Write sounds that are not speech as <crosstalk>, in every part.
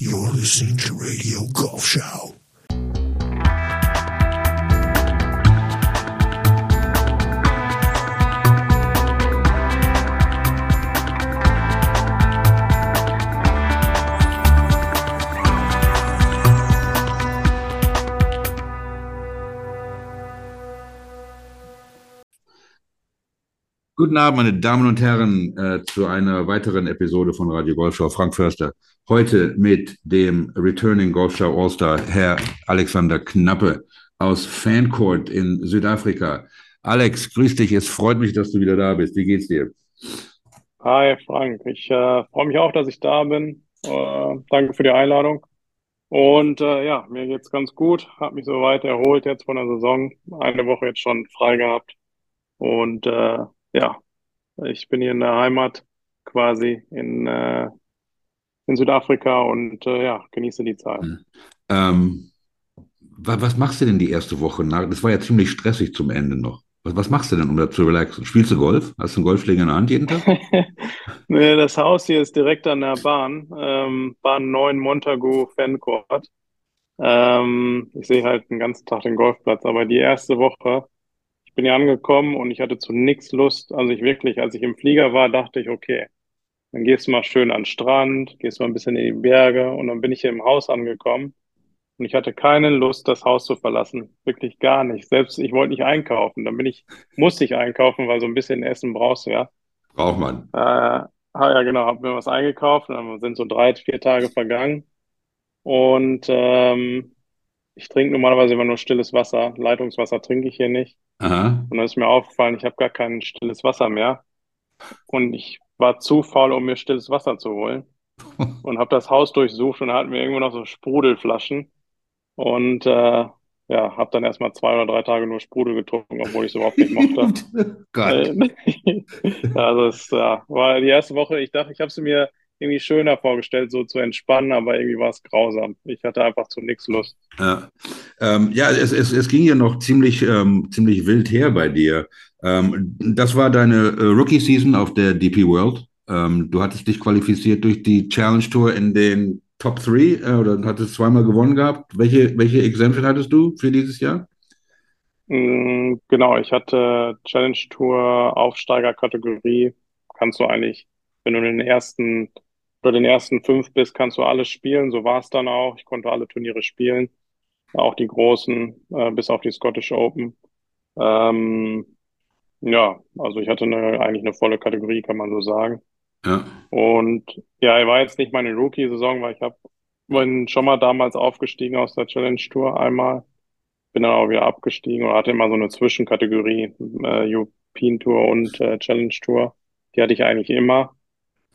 You're listening to Radio Golf Show. Guten Abend, meine Damen und Herren, äh, zu einer weiteren Episode von Radio Golfschau. Frank Förster. Heute mit dem Returning Golfschau All-Star, Herr Alexander Knappe aus Fancourt in Südafrika. Alex, grüß dich. Es freut mich, dass du wieder da bist. Wie geht's dir? Hi Frank, ich äh, freue mich auch, dass ich da bin. Äh, danke für die Einladung. Und äh, ja, mir geht's ganz gut. Habe mich soweit erholt jetzt von der Saison. Eine Woche jetzt schon frei gehabt. Und äh, ja, ich bin hier in der Heimat quasi in, äh, in Südafrika und äh, ja, genieße die Zeit. Ähm, wa- was machst du denn die erste Woche? nach? Das war ja ziemlich stressig zum Ende noch. Was, was machst du denn, um da zu relaxen? Spielst du Golf? Hast du einen Golfschläger in der Hand jeden Tag? <laughs> Nee, das Haus hier ist direkt an der Bahn, ähm, Bahn 9 Montagu Fancourt. Ähm, ich sehe halt den ganzen Tag den Golfplatz, aber die erste Woche, ich bin hier angekommen und ich hatte zu nichts Lust. Also ich wirklich, als ich im Flieger war, dachte ich, okay, dann gehst du mal schön an den Strand, gehst mal ein bisschen in die Berge und dann bin ich hier im Haus angekommen und ich hatte keine Lust, das Haus zu verlassen. Wirklich gar nicht. Selbst ich wollte nicht einkaufen. Dann bin ich, musste ich einkaufen, weil so ein bisschen Essen brauchst du ja. Braucht man. Äh, ah, ja, genau, habe mir was eingekauft, dann sind so drei, vier Tage vergangen und ähm, ich trinke normalerweise immer nur stilles Wasser. Leitungswasser trinke ich hier nicht. Aha. Und dann ist mir aufgefallen, ich habe gar kein stilles Wasser mehr. Und ich war zu faul, um mir stilles Wasser zu holen. <laughs> Und habe das Haus durchsucht und da hatten wir irgendwo noch so Sprudelflaschen. Und äh, ja, habe dann erstmal zwei oder drei Tage nur Sprudel getrunken, obwohl ich es überhaupt nicht mochte. <laughs> Äh, <laughs> Also es ja, war die erste Woche, ich dachte, ich habe es mir irgendwie schöner vorgestellt, so zu entspannen, aber irgendwie war es grausam. Ich hatte einfach zu nichts Lust. Ja, ähm, ja es, es, es ging ja noch ziemlich, ähm, ziemlich wild her bei dir. Ähm, das war deine äh, Rookie-Season auf der DP World. Ähm, du hattest dich qualifiziert durch die Challenge Tour in den Top 3 äh, oder hattest zweimal gewonnen gehabt. Welche, welche Exemption hattest du für dieses Jahr? Mm, Genau, ich hatte Challenge Tour Aufsteigerkategorie. Kannst du eigentlich, wenn du in den ersten oder den ersten fünf bist, kannst du alles spielen. So war es dann auch. Ich konnte alle Turniere spielen, auch die großen, äh, bis auf die Scottish Open. Ähm, ja, also ich hatte eine, eigentlich eine volle Kategorie, kann man so sagen. Ja, Und ja, war jetzt nicht meine Rookie-Saison, weil ich habe bin schon mal damals aufgestiegen aus der Challenge Tour einmal, bin dann auch wieder abgestiegen und hatte immer so eine Zwischenkategorie, äh, European Tour und äh, Challenge Tour. Die hatte ich eigentlich immer.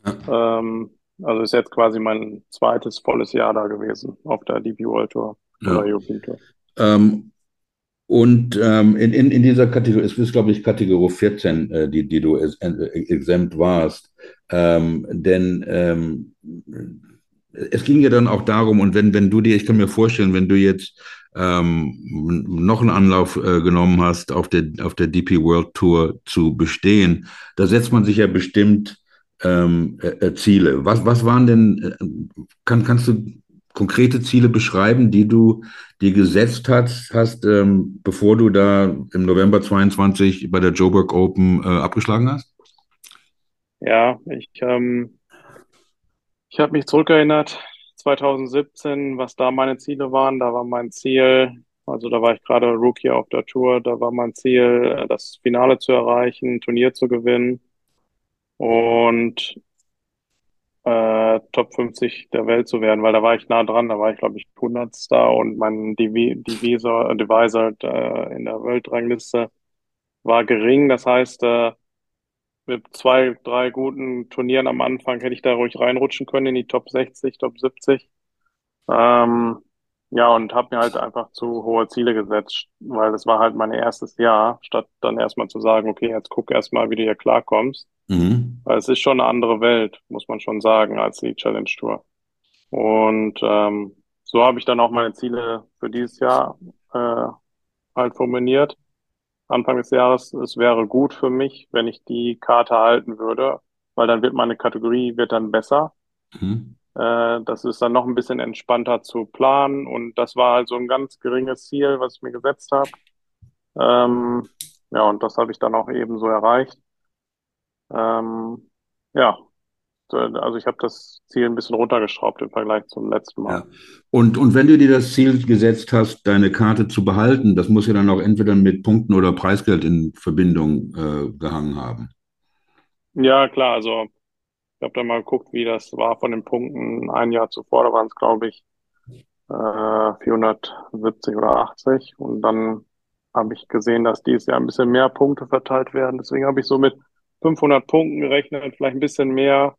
ja, Ähm, also ist jetzt quasi mein zweites volles Jahr da gewesen auf der DP World Tour oder ja. European Tour. Ähm, und ähm, in, in, in dieser Kategorie, es ist, glaube ich, Kategorie 14, äh, die, die du ex- äh, exempt warst. Ähm, denn ähm, es ging ja dann auch darum, und wenn, wenn du dir, ich kann mir vorstellen, wenn du jetzt ähm, noch einen Anlauf äh, genommen hast, auf der, auf der DP World Tour zu bestehen, da setzt man sich ja bestimmt ähm, äh, äh, Ziele. Was, was waren denn, äh, kann, kannst du konkrete Ziele beschreiben, die du dir gesetzt hast, hast ähm, bevor du da im November 22 bei der Joburg Open äh, abgeschlagen hast? Ja, ich, ähm, ich habe mich zurückerinnert, 2017, was da meine Ziele waren. Da war mein Ziel, also da war ich gerade Rookie auf der Tour, da war mein Ziel, äh, das Finale zu erreichen, ein Turnier zu gewinnen und äh, Top 50 der Welt zu werden, weil da war ich nah dran, da war ich, glaube ich, 100. und mein Divi Divisor, äh, Divisor äh, in der Weltrangliste war gering. Das heißt, äh, mit zwei, drei guten Turnieren am Anfang hätte ich da ruhig reinrutschen können in die Top 60, Top 70. Ähm, ja, und habe mir halt einfach zu hohe Ziele gesetzt, weil das war halt mein erstes Jahr, statt dann erstmal zu sagen, okay, jetzt guck erstmal, wie du hier klarkommst. Mhm. Weil es ist schon eine andere Welt, muss man schon sagen, als die Challenge Tour. Und ähm, so habe ich dann auch meine Ziele für dieses Jahr äh, halt formuliert. Anfang des Jahres, es wäre gut für mich, wenn ich die Karte halten würde, weil dann wird meine Kategorie wird dann besser. Mhm. Äh, das ist dann noch ein bisschen entspannter zu planen und das war halt so ein ganz geringes Ziel, was ich mir gesetzt habe. Ähm, ja, und das habe ich dann auch eben so erreicht. Ähm, ja, also ich habe das Ziel ein bisschen runtergeschraubt im Vergleich zum letzten Mal. Ja. Und, und wenn du dir das Ziel gesetzt hast, deine Karte zu behalten, das muss ja dann auch entweder mit Punkten oder Preisgeld in Verbindung äh, gehangen haben. Ja, klar, also habe da mal geguckt, wie das war von den Punkten. Ein Jahr zuvor, da waren es, glaube ich, äh, 470 oder 80. Und dann habe ich gesehen, dass dieses Jahr ein bisschen mehr Punkte verteilt werden. Deswegen habe ich so mit 500 Punkten gerechnet, vielleicht ein bisschen mehr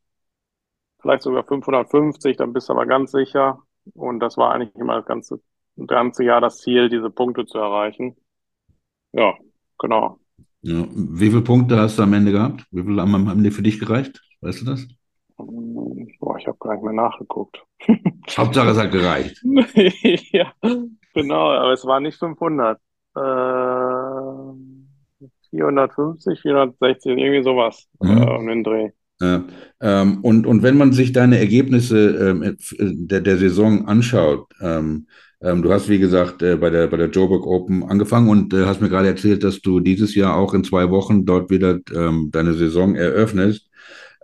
vielleicht sogar 550, dann bist du aber ganz sicher. Und das war eigentlich immer das ganze, ganze Jahr das Ziel, diese Punkte zu erreichen. Ja, genau. Ja. Wie viele Punkte hast du am Ende gehabt? Wie viele haben am Ende für dich gereicht? Weißt du das? Boah, ich habe gar nicht mehr nachgeguckt. <laughs> Hauptsache es hat gereicht. <laughs> ja, genau, aber es war nicht 500. Äh, 450, 460, irgendwie sowas mhm. äh, um den Dreh. Ja, ähm, und, und wenn man sich deine Ergebnisse ähm, äh, der, der Saison anschaut, ähm, ähm, du hast, wie gesagt, äh, bei der, bei der Joburg Open angefangen und äh, hast mir gerade erzählt, dass du dieses Jahr auch in zwei Wochen dort wieder ähm, deine Saison eröffnest.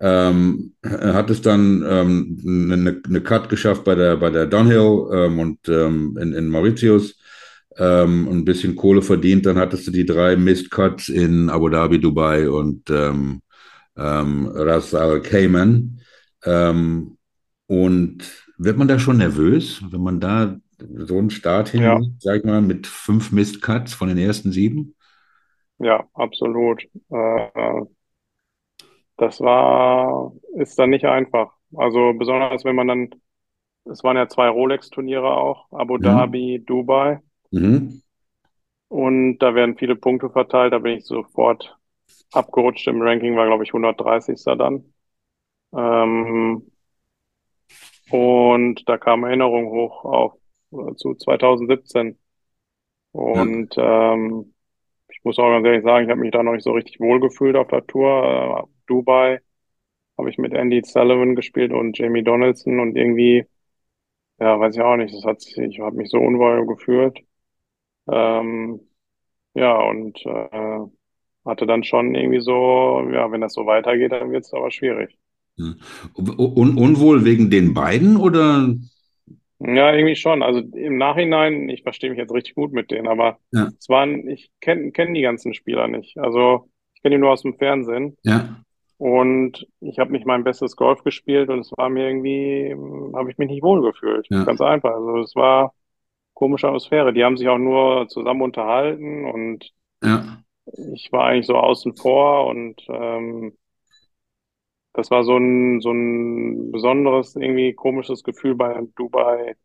Ähm, hattest dann ähm, eine, eine Cut geschafft bei der, bei der Downhill ähm, und ähm, in, in Mauritius ähm, ein bisschen Kohle verdient. Dann hattest du die drei Mist Cuts in Abu Dhabi, Dubai und ähm, Ras Al Cayman. Ähm, und wird man da schon nervös, wenn man da so einen Start hin, ja. sag ich mal, mit fünf Mistcuts von den ersten sieben? Ja, absolut. Äh, das war, ist dann nicht einfach. Also besonders wenn man dann, es waren ja zwei Rolex-Turniere auch, Abu mhm. Dhabi, Dubai. Mhm. Und da werden viele Punkte verteilt, da bin ich sofort abgerutscht im Ranking, war, glaube ich, 130. dann. Ähm, und da kam Erinnerung hoch auf äh, zu 2017. Und ja. ähm, muss auch ganz ehrlich sagen, ich habe mich da noch nicht so richtig wohlgefühlt auf der Tour. Äh, Dubai habe ich mit Andy Sullivan gespielt und Jamie Donaldson und irgendwie, ja, weiß ich auch nicht, das hat sich, ich habe mich so unwohl gefühlt. Ähm, ja, und äh, hatte dann schon irgendwie so, ja, wenn das so weitergeht, dann wird es aber schwierig. Ja. Un unwohl wegen den beiden oder? Ja, irgendwie schon. Also im Nachhinein, ich verstehe mich jetzt richtig gut mit denen, aber ja. es waren, ich kenne kenn die ganzen Spieler nicht. Also ich kenne die nur aus dem Fernsehen. Ja. Und ich habe nicht mein bestes Golf gespielt und es war mir irgendwie, habe ich mich nicht wohl gefühlt. Ja. Ganz einfach. Also es war komische Atmosphäre. Die haben sich auch nur zusammen unterhalten und ja ich war eigentlich so außen vor und ähm, das war so ein, so ein besonderes, irgendwie komisches Gefühl bei Dubai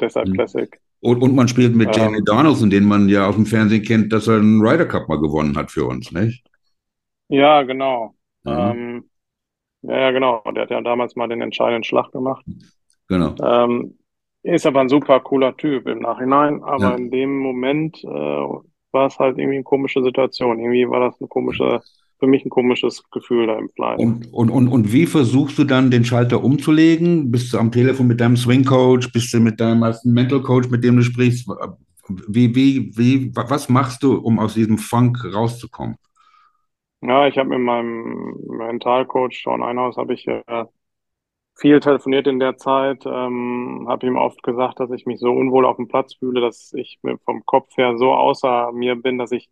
Deshalb mhm. Classic. Und, und man spielt mit ähm, Jamie Donaldson, den man ja aus dem Fernsehen kennt, dass er einen Ryder Cup mal gewonnen hat für uns, nicht? Ja, genau. Mhm. Ähm, ja, ja, genau. Der hat ja damals mal den entscheidenden Schlag gemacht. Genau. Ähm, ist aber ein super cooler Typ im Nachhinein, aber ja. in dem Moment äh, war es halt irgendwie eine komische Situation. Irgendwie war das eine komische, für mich ein komisches Gefühl da im Fly. Und, und, und, und wie versuchst du dann den Schalter umzulegen? Bist du am Telefon mit deinem Swing Coach? Bist du mit deinem Mental Coach, mit dem du sprichst? Wie, wie, wie, was machst du, um aus diesem Funk rauszukommen? Ja, ich habe mit meinem Mentalcoach Sean Einhaus habe ich äh, viel telefoniert in der Zeit, ähm, habe ihm oft gesagt, dass ich mich so unwohl auf dem Platz fühle, dass ich vom Kopf her so außer mir bin, dass ich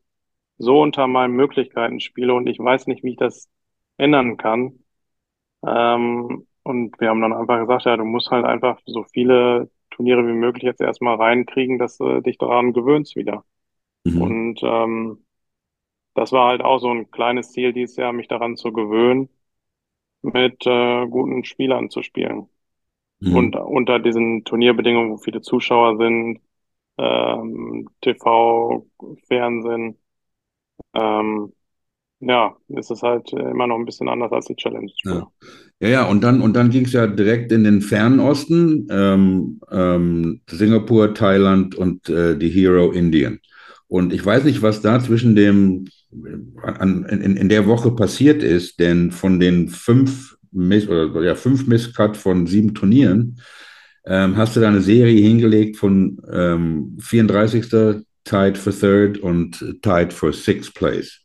so unter meinen Möglichkeiten spiele und ich weiß nicht, wie ich das ändern kann. Ähm, und wir haben dann einfach gesagt, ja, du musst halt einfach so viele Turniere wie möglich jetzt erstmal reinkriegen, dass du dich daran gewöhnst wieder. Mhm. Und ähm, das war halt auch so ein kleines Ziel dieses Jahr, mich daran zu gewöhnen mit äh, guten Spielern zu spielen. Mhm. Und unter diesen Turnierbedingungen, wo viele Zuschauer sind, ähm, TV, Fernsehen, ähm, ja, ist es halt immer noch ein bisschen anders als die Challenge. Ja. ja, ja, und dann, und dann ging es ja direkt in den fernen Osten, ähm, ähm, Singapur, Thailand und äh, die Hero Indien. Und ich weiß nicht, was da zwischen dem an, in, in der Woche passiert ist, denn von den fünf Miss, oder ja, fünf Misscut von sieben Turnieren, ähm, hast du da eine Serie hingelegt von ähm, 34. Tied for Third und Tied for Sixth Place.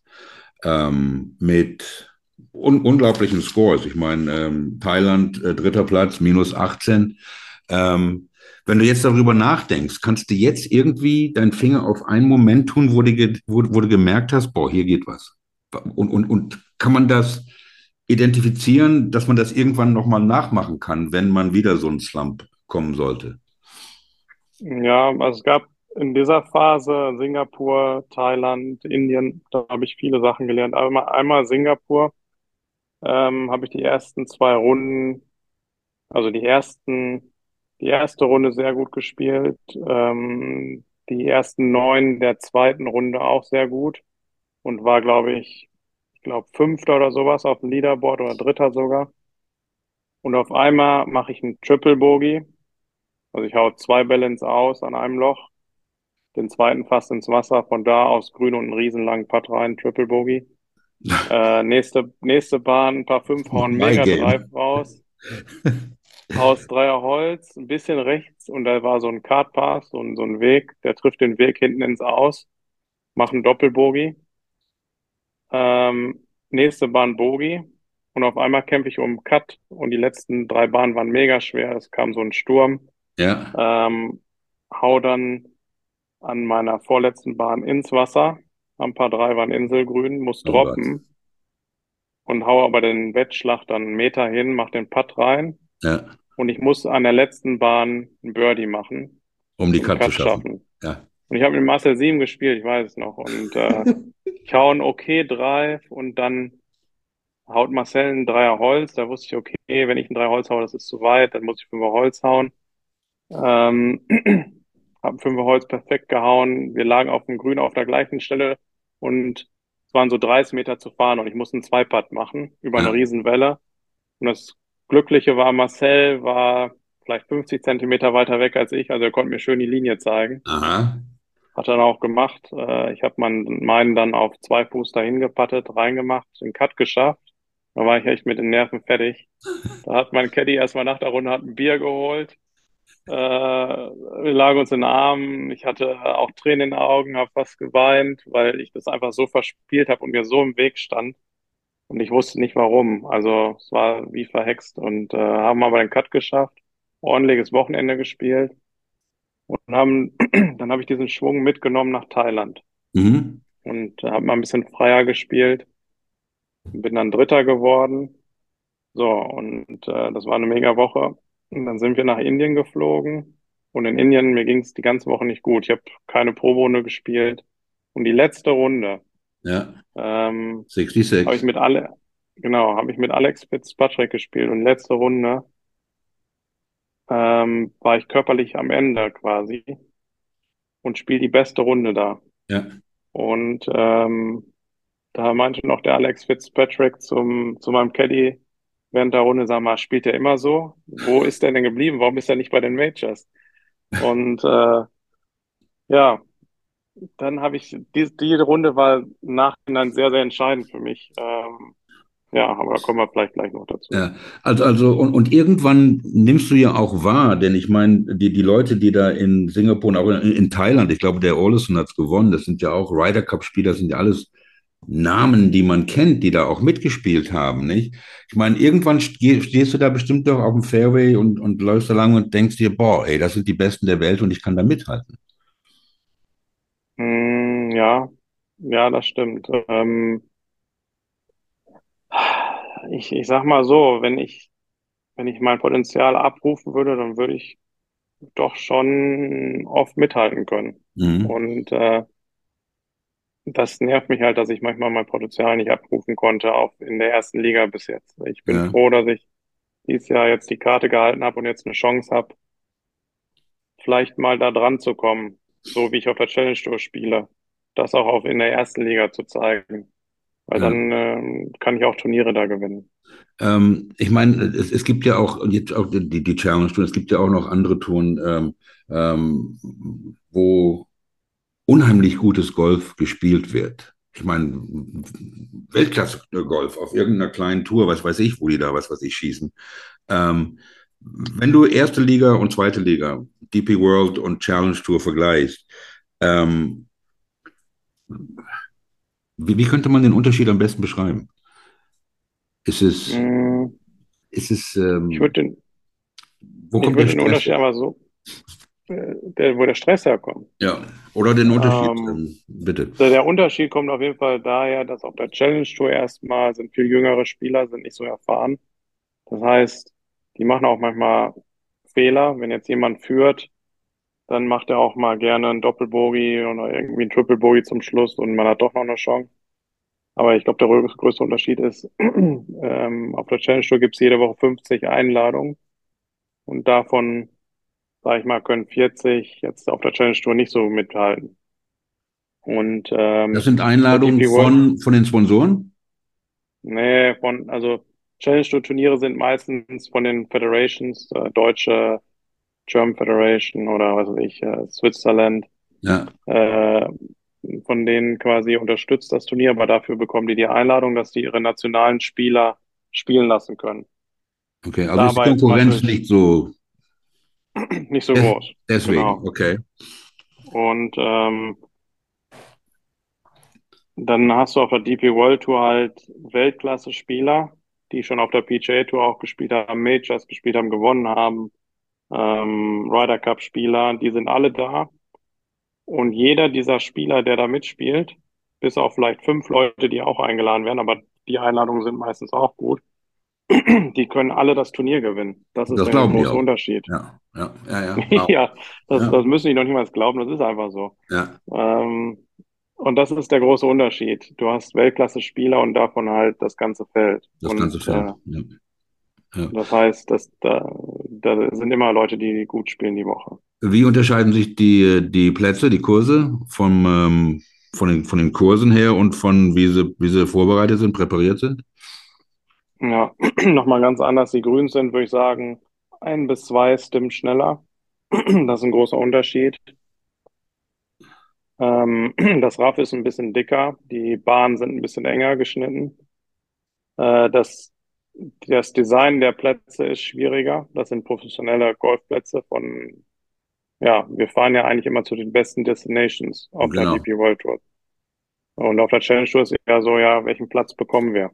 Ähm, mit un unglaublichen Scores. Ich meine, ähm, Thailand, äh, dritter Platz, minus 18. Ähm, wenn du jetzt darüber nachdenkst, kannst du jetzt irgendwie deinen Finger auf einen Moment tun, wo du, wo, wo du gemerkt hast, boah, hier geht was. Und, und, und kann man das identifizieren, dass man das irgendwann nochmal nachmachen kann, wenn man wieder so einen Slump kommen sollte? Ja, also es gab in dieser Phase Singapur, Thailand, Indien, da habe ich viele Sachen gelernt. Einmal, einmal Singapur ähm, habe ich die ersten zwei Runden, also die ersten, die erste Runde sehr gut gespielt, ähm, die ersten neun der zweiten Runde auch sehr gut und war, glaube ich, ich glaube Fünfter oder sowas auf dem Leaderboard oder Dritter sogar. Und auf einmal mache ich einen Triple Bogey. Also ich hau zwei Balance aus an einem Loch, den zweiten fast ins Wasser, von da aus grün und einen riesenlangen Putt rein, Triple Bogey. <laughs> äh, nächste, nächste Bahn, ein paar fünf hauen Mega Drive raus. aus Dreier Holz, ein bisschen rechts und da war so ein Card Pass, so ein, so ein Weg, der trifft den Weg hinten ins Aus, macht einen Doppelbogie. Ähm, nächste Bahn Bogie und auf einmal kämpfe ich um Cut und die letzten drei Bahnen waren mega schwer. Es kam so ein Sturm. Ja. Ähm, hau dann an meiner vorletzten Bahn ins Wasser. Am Paar drei waren Inselgrün, muss Oh droppen und hau aber den Wettschlag dann einen Meter hin, mach den Putt rein Ja. und ich muss an der letzten Bahn ein Birdie machen, Um die Cut zu schaffen. schaffen. Ja. Und ich habe mit Marcel Sieben gespielt, ich weiß es noch. Und äh, <laughs> ich hau einen okay Drive und dann haut Marcel einen Dreier Holz. Da wusste ich, okay, wenn ich einen Dreier Holz haue, das ist zu weit, dann muss ich Fünfer Holz hauen. Ähm, <clears throat> habe Fünfer Holz perfekt gehauen. Wir lagen auf dem Grün auf der gleichen Stelle und es waren so 30 Meter zu fahren und ich musste einen Zweiputt machen über eine. Riesenwelle. Und das Glückliche war, Marcel war vielleicht 50 Zentimeter weiter weg als ich, also er konnte mir schön die Linie zeigen. Aha. Hat er dann auch gemacht. Äh, ich habe meinen dann auf zwei Fuß dahin gepattet, reingemacht, den Cut geschafft. Da war ich echt mit den Nerven fertig. <laughs> Da hat mein Caddy erstmal nach der Runde hat ein Bier geholt. Äh, wir lagen uns in den Armen. Ich hatte auch Tränen in den Augen, habe fast geweint, weil ich das einfach so verspielt habe und mir so im Weg stand. Und ich wusste nicht warum. Also es war wie verhext und äh, haben aber den Cut geschafft, ordentliches Wochenende gespielt und haben, <clears throat> dann habe ich diesen Schwung mitgenommen nach Thailand Mhm. und habe mal ein bisschen freier gespielt. Bin dann Dritter geworden. So, und äh, das war eine mega Woche. Und dann sind wir nach Indien geflogen. Und in Indien, mir ging es die ganze Woche nicht gut. Ich habe keine Pro-Runde gespielt. Und die letzte Runde Ja. ähm, 66. habe ich mit alle, genau, habe ich mit Alex Fitzpatrick gespielt. Und letzte Runde ähm, war ich körperlich am Ende quasi und spiele die beste Runde da. Ja. Und ähm, da meinte noch der Alex Fitzpatrick zum, zu meinem Caddy während der Runde, sag mal, spielt er immer so? Wo <laughs> ist der denn geblieben? Warum ist er nicht bei den Majors? Und äh, ja, dann habe ich, die, die Runde war im Nachhinein sehr, sehr entscheidend für mich. Ähm, ja, aber da kommen wir vielleicht gleich noch dazu. Ja, also, also und, und irgendwann nimmst du ja auch wahr, denn ich meine, die, die Leute, die da in Singapur und auch in, in Thailand, ich glaube, der Olesen hat es gewonnen, das sind ja auch Ryder Cup-Spieler, sind ja alles Namen, die man kennt, die da auch mitgespielt haben, nicht? Ich meine, irgendwann ste- stehst du da bestimmt doch auf dem Fairway und, und läufst da lang und denkst dir, boah, ey, das sind die Besten der Welt und ich kann da mithalten. Mm, ja, ja, das stimmt. Ähm, ich, ich sag mal so, wenn ich, wenn ich mein Potenzial abrufen würde, dann würde ich doch schon oft mithalten können. Mhm. Und äh, das nervt mich halt, dass ich manchmal mein Potenzial nicht abrufen konnte, auch in der ersten Liga bis jetzt. Ich bin Ja. froh, dass ich dieses Jahr jetzt die Karte gehalten habe und jetzt eine Chance habe, vielleicht mal da dran zu kommen, so wie ich auf der Challenge Tour spiele, das auch auf, in der ersten Liga zu zeigen. Weil Ja. dann ähm, kann ich auch Turniere da gewinnen. Ähm, ich meine, es, es gibt ja auch, und jetzt auch die, die Challenge Tour, es gibt ja auch noch andere Touren, ähm, ähm, wo unheimlich gutes Golf gespielt wird. ich meine, Weltklasse-Golf auf irgendeiner kleinen Tour, was weiß ich, wo die da was weiß ich schießen. Ähm, wenn du erste Liga und zweite Liga, DP World und Challenge Tour vergleichst, ähm, wie, wie, könnte man den Unterschied am besten beschreiben? Ist es, mm. ist es, ähm, ich würde den, wo kommt ich würde den Unterschied aber so, der, wo der Stress herkommt. Ja, oder den Unterschied, ähm, bitte. Der Unterschied kommt auf jeden Fall daher, dass auf der Challenge Tour erstmal sind viel jüngere Spieler, sind nicht so erfahren. Das heißt, die machen auch manchmal Fehler. Wenn jetzt jemand führt, dann macht er auch mal gerne einen Doppelbogie oder irgendwie einen Triple Bogie zum Schluss und man hat doch noch eine Chance. Aber ich glaube, der größte Unterschied ist, <clears throat> ähm, auf der Challenge Tour gibt es jede Woche 50 Einladungen und davon sag ich mal, können 40 jetzt auf der Challenge Tour nicht so mithalten. Und ähm, das sind Einladungen von, von den Sponsoren? Nee, von, also Challenge Tour Turniere sind meistens von den Federations, äh, deutsche German Federation oder was weiß ich, äh, Switzerland. Ja. Äh, von denen quasi unterstützt das Turnier, aber dafür bekommen die die Einladung, dass die ihre nationalen Spieler spielen lassen können. Okay, also Dabei ist die Konkurrenz nicht so <clears throat> nicht so groß. Deswegen, genau. okay. Und ähm, dann hast du auf der DP World Tour halt Weltklasse-Spieler, die schon auf der PGA Tour auch gespielt haben, Majors gespielt haben, gewonnen haben, ähm, Ryder Cup-Spieler, die sind alle da. Und jeder dieser Spieler, der da mitspielt, bis auf vielleicht fünf Leute, die auch eingeladen werden, aber die Einladungen sind meistens auch gut, die können alle das Turnier gewinnen. Das ist das der große Unterschied. Ja, ja, ja. Ja, <laughs> ja, das, ja. das müssen die noch niemals glauben, das ist einfach so. Ja. Ähm, und das ist der große Unterschied. Du hast Weltklasse-Spieler und davon halt das ganze Feld. Das und, ganze Feld. Äh, ja. Ja. Das heißt, dass da, da sind immer Leute, die gut spielen die Woche. Wie unterscheiden sich die, die Plätze, die Kurse vom, ähm, von, den, von den Kursen her und von wie sie, wie sie vorbereitet sind, präpariert sind? Ja, <clears throat> nochmal ganz anders. Die Grünen sind, würde ich sagen, ein bis zwei Stimmen schneller. <clears throat> Das ist ein großer Unterschied. Ähm, <clears throat> das Raff ist ein bisschen dicker, die Bahnen sind ein bisschen enger geschnitten. Äh, das, das Design der Plätze ist schwieriger. Das sind professionelle Golfplätze von, ja, wir fahren ja eigentlich immer zu den besten Destinations auf genau. der DP World Tour. Und auf der Challenge Tour ist eher so, ja, welchen Platz bekommen wir?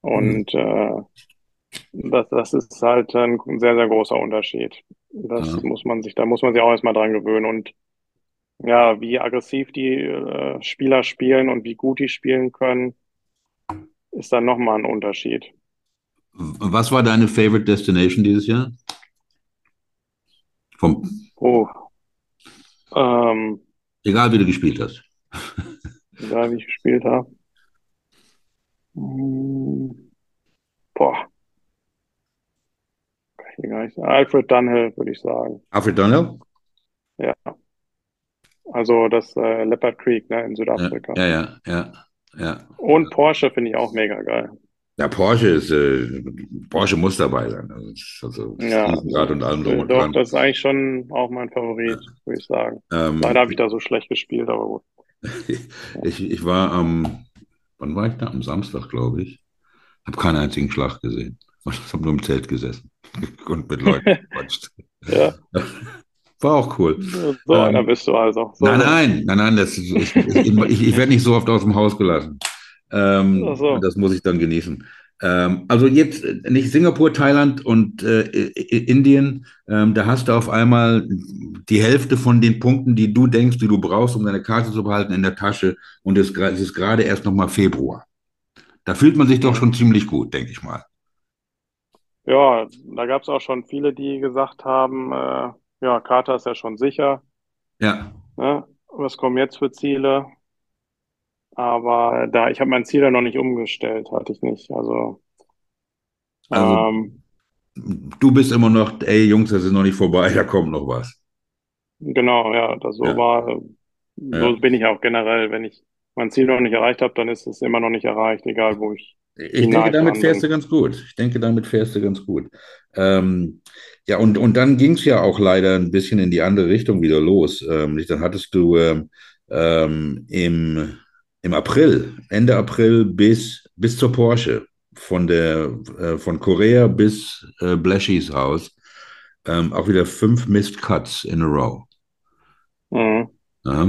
Und mhm. äh, das, das ist halt ein sehr, sehr großer Unterschied. Das ja. muss man sich, da muss man sich auch erstmal dran gewöhnen. Und ja, wie aggressiv die äh, Spieler spielen und wie gut die spielen können, ist dann nochmal ein Unterschied. Was war deine Favorite Destination dieses Jahr? Vom oh. Ähm, Egal wie du gespielt hast. <laughs> Egal wie ich gespielt habe. Boah. Alfred Dunhill, würde ich sagen. Alfred Dunhill? Ja. Also das äh, Leopard Creek ne, in Südafrika. Ja, ja, ja, ja. Und Porsche finde ich auch mega geil. Ja, Porsche ist, äh, Porsche muss dabei sein. Also, ja, Rad und allem drum und Doch, das ist eigentlich schon auch mein Favorit, würde ich sagen. Ähm, Leider habe ich da so schlecht gespielt, aber gut. <laughs> ich, ich war am, wann war ich da? Am Samstag, glaube ich. Habe keinen einzigen Schlag gesehen. <laughs> Ich habe nur im Zelt gesessen <laughs> und mit Leuten <laughs> gequatscht. ja. War auch cool. So ähm, einer bist du also. So nein, nein, nein, nein, das, ich, ich, ich, ich werde nicht so oft aus dem Haus gelassen. Ähm, so. Das muss ich dann genießen. Ähm, also jetzt nicht Singapur, Thailand und äh, Indien, ähm, da hast du auf einmal die Hälfte von den Punkten, die du denkst, die du brauchst, um deine Karte zu behalten, in der Tasche. Und es, es ist gerade erst nochmal Februar. Da fühlt man sich doch schon ziemlich gut, denke ich mal. Ja, da gab es auch schon viele, die gesagt haben, äh, ja, Karte ist ja schon sicher. Ja. Ne? Was kommen jetzt für Ziele? Aber da, ich habe mein Ziel ja noch nicht umgestellt, hatte ich nicht. Also, also ähm, du bist immer noch, ey Jungs, das ist noch nicht vorbei, <laughs> da kommt noch was. Genau, ja, das so ja. war, so ja. bin ich auch generell. Wenn ich mein Ziel noch nicht erreicht habe, dann ist es immer noch nicht erreicht, egal wo ich. Ich denke, damit fährst du ganz gut. Ich denke, damit fährst du ganz gut. Ähm, ja, und, und dann ging es ja auch leider ein bisschen in die andere Richtung wieder los. Ähm, dann hattest du ähm, ähm im im April, Ende April bis, bis zur Porsche, von der, äh, von Korea bis äh, Blashys Haus, ähm, auch wieder fünf Missed Cuts in a row. Mhm. Ja,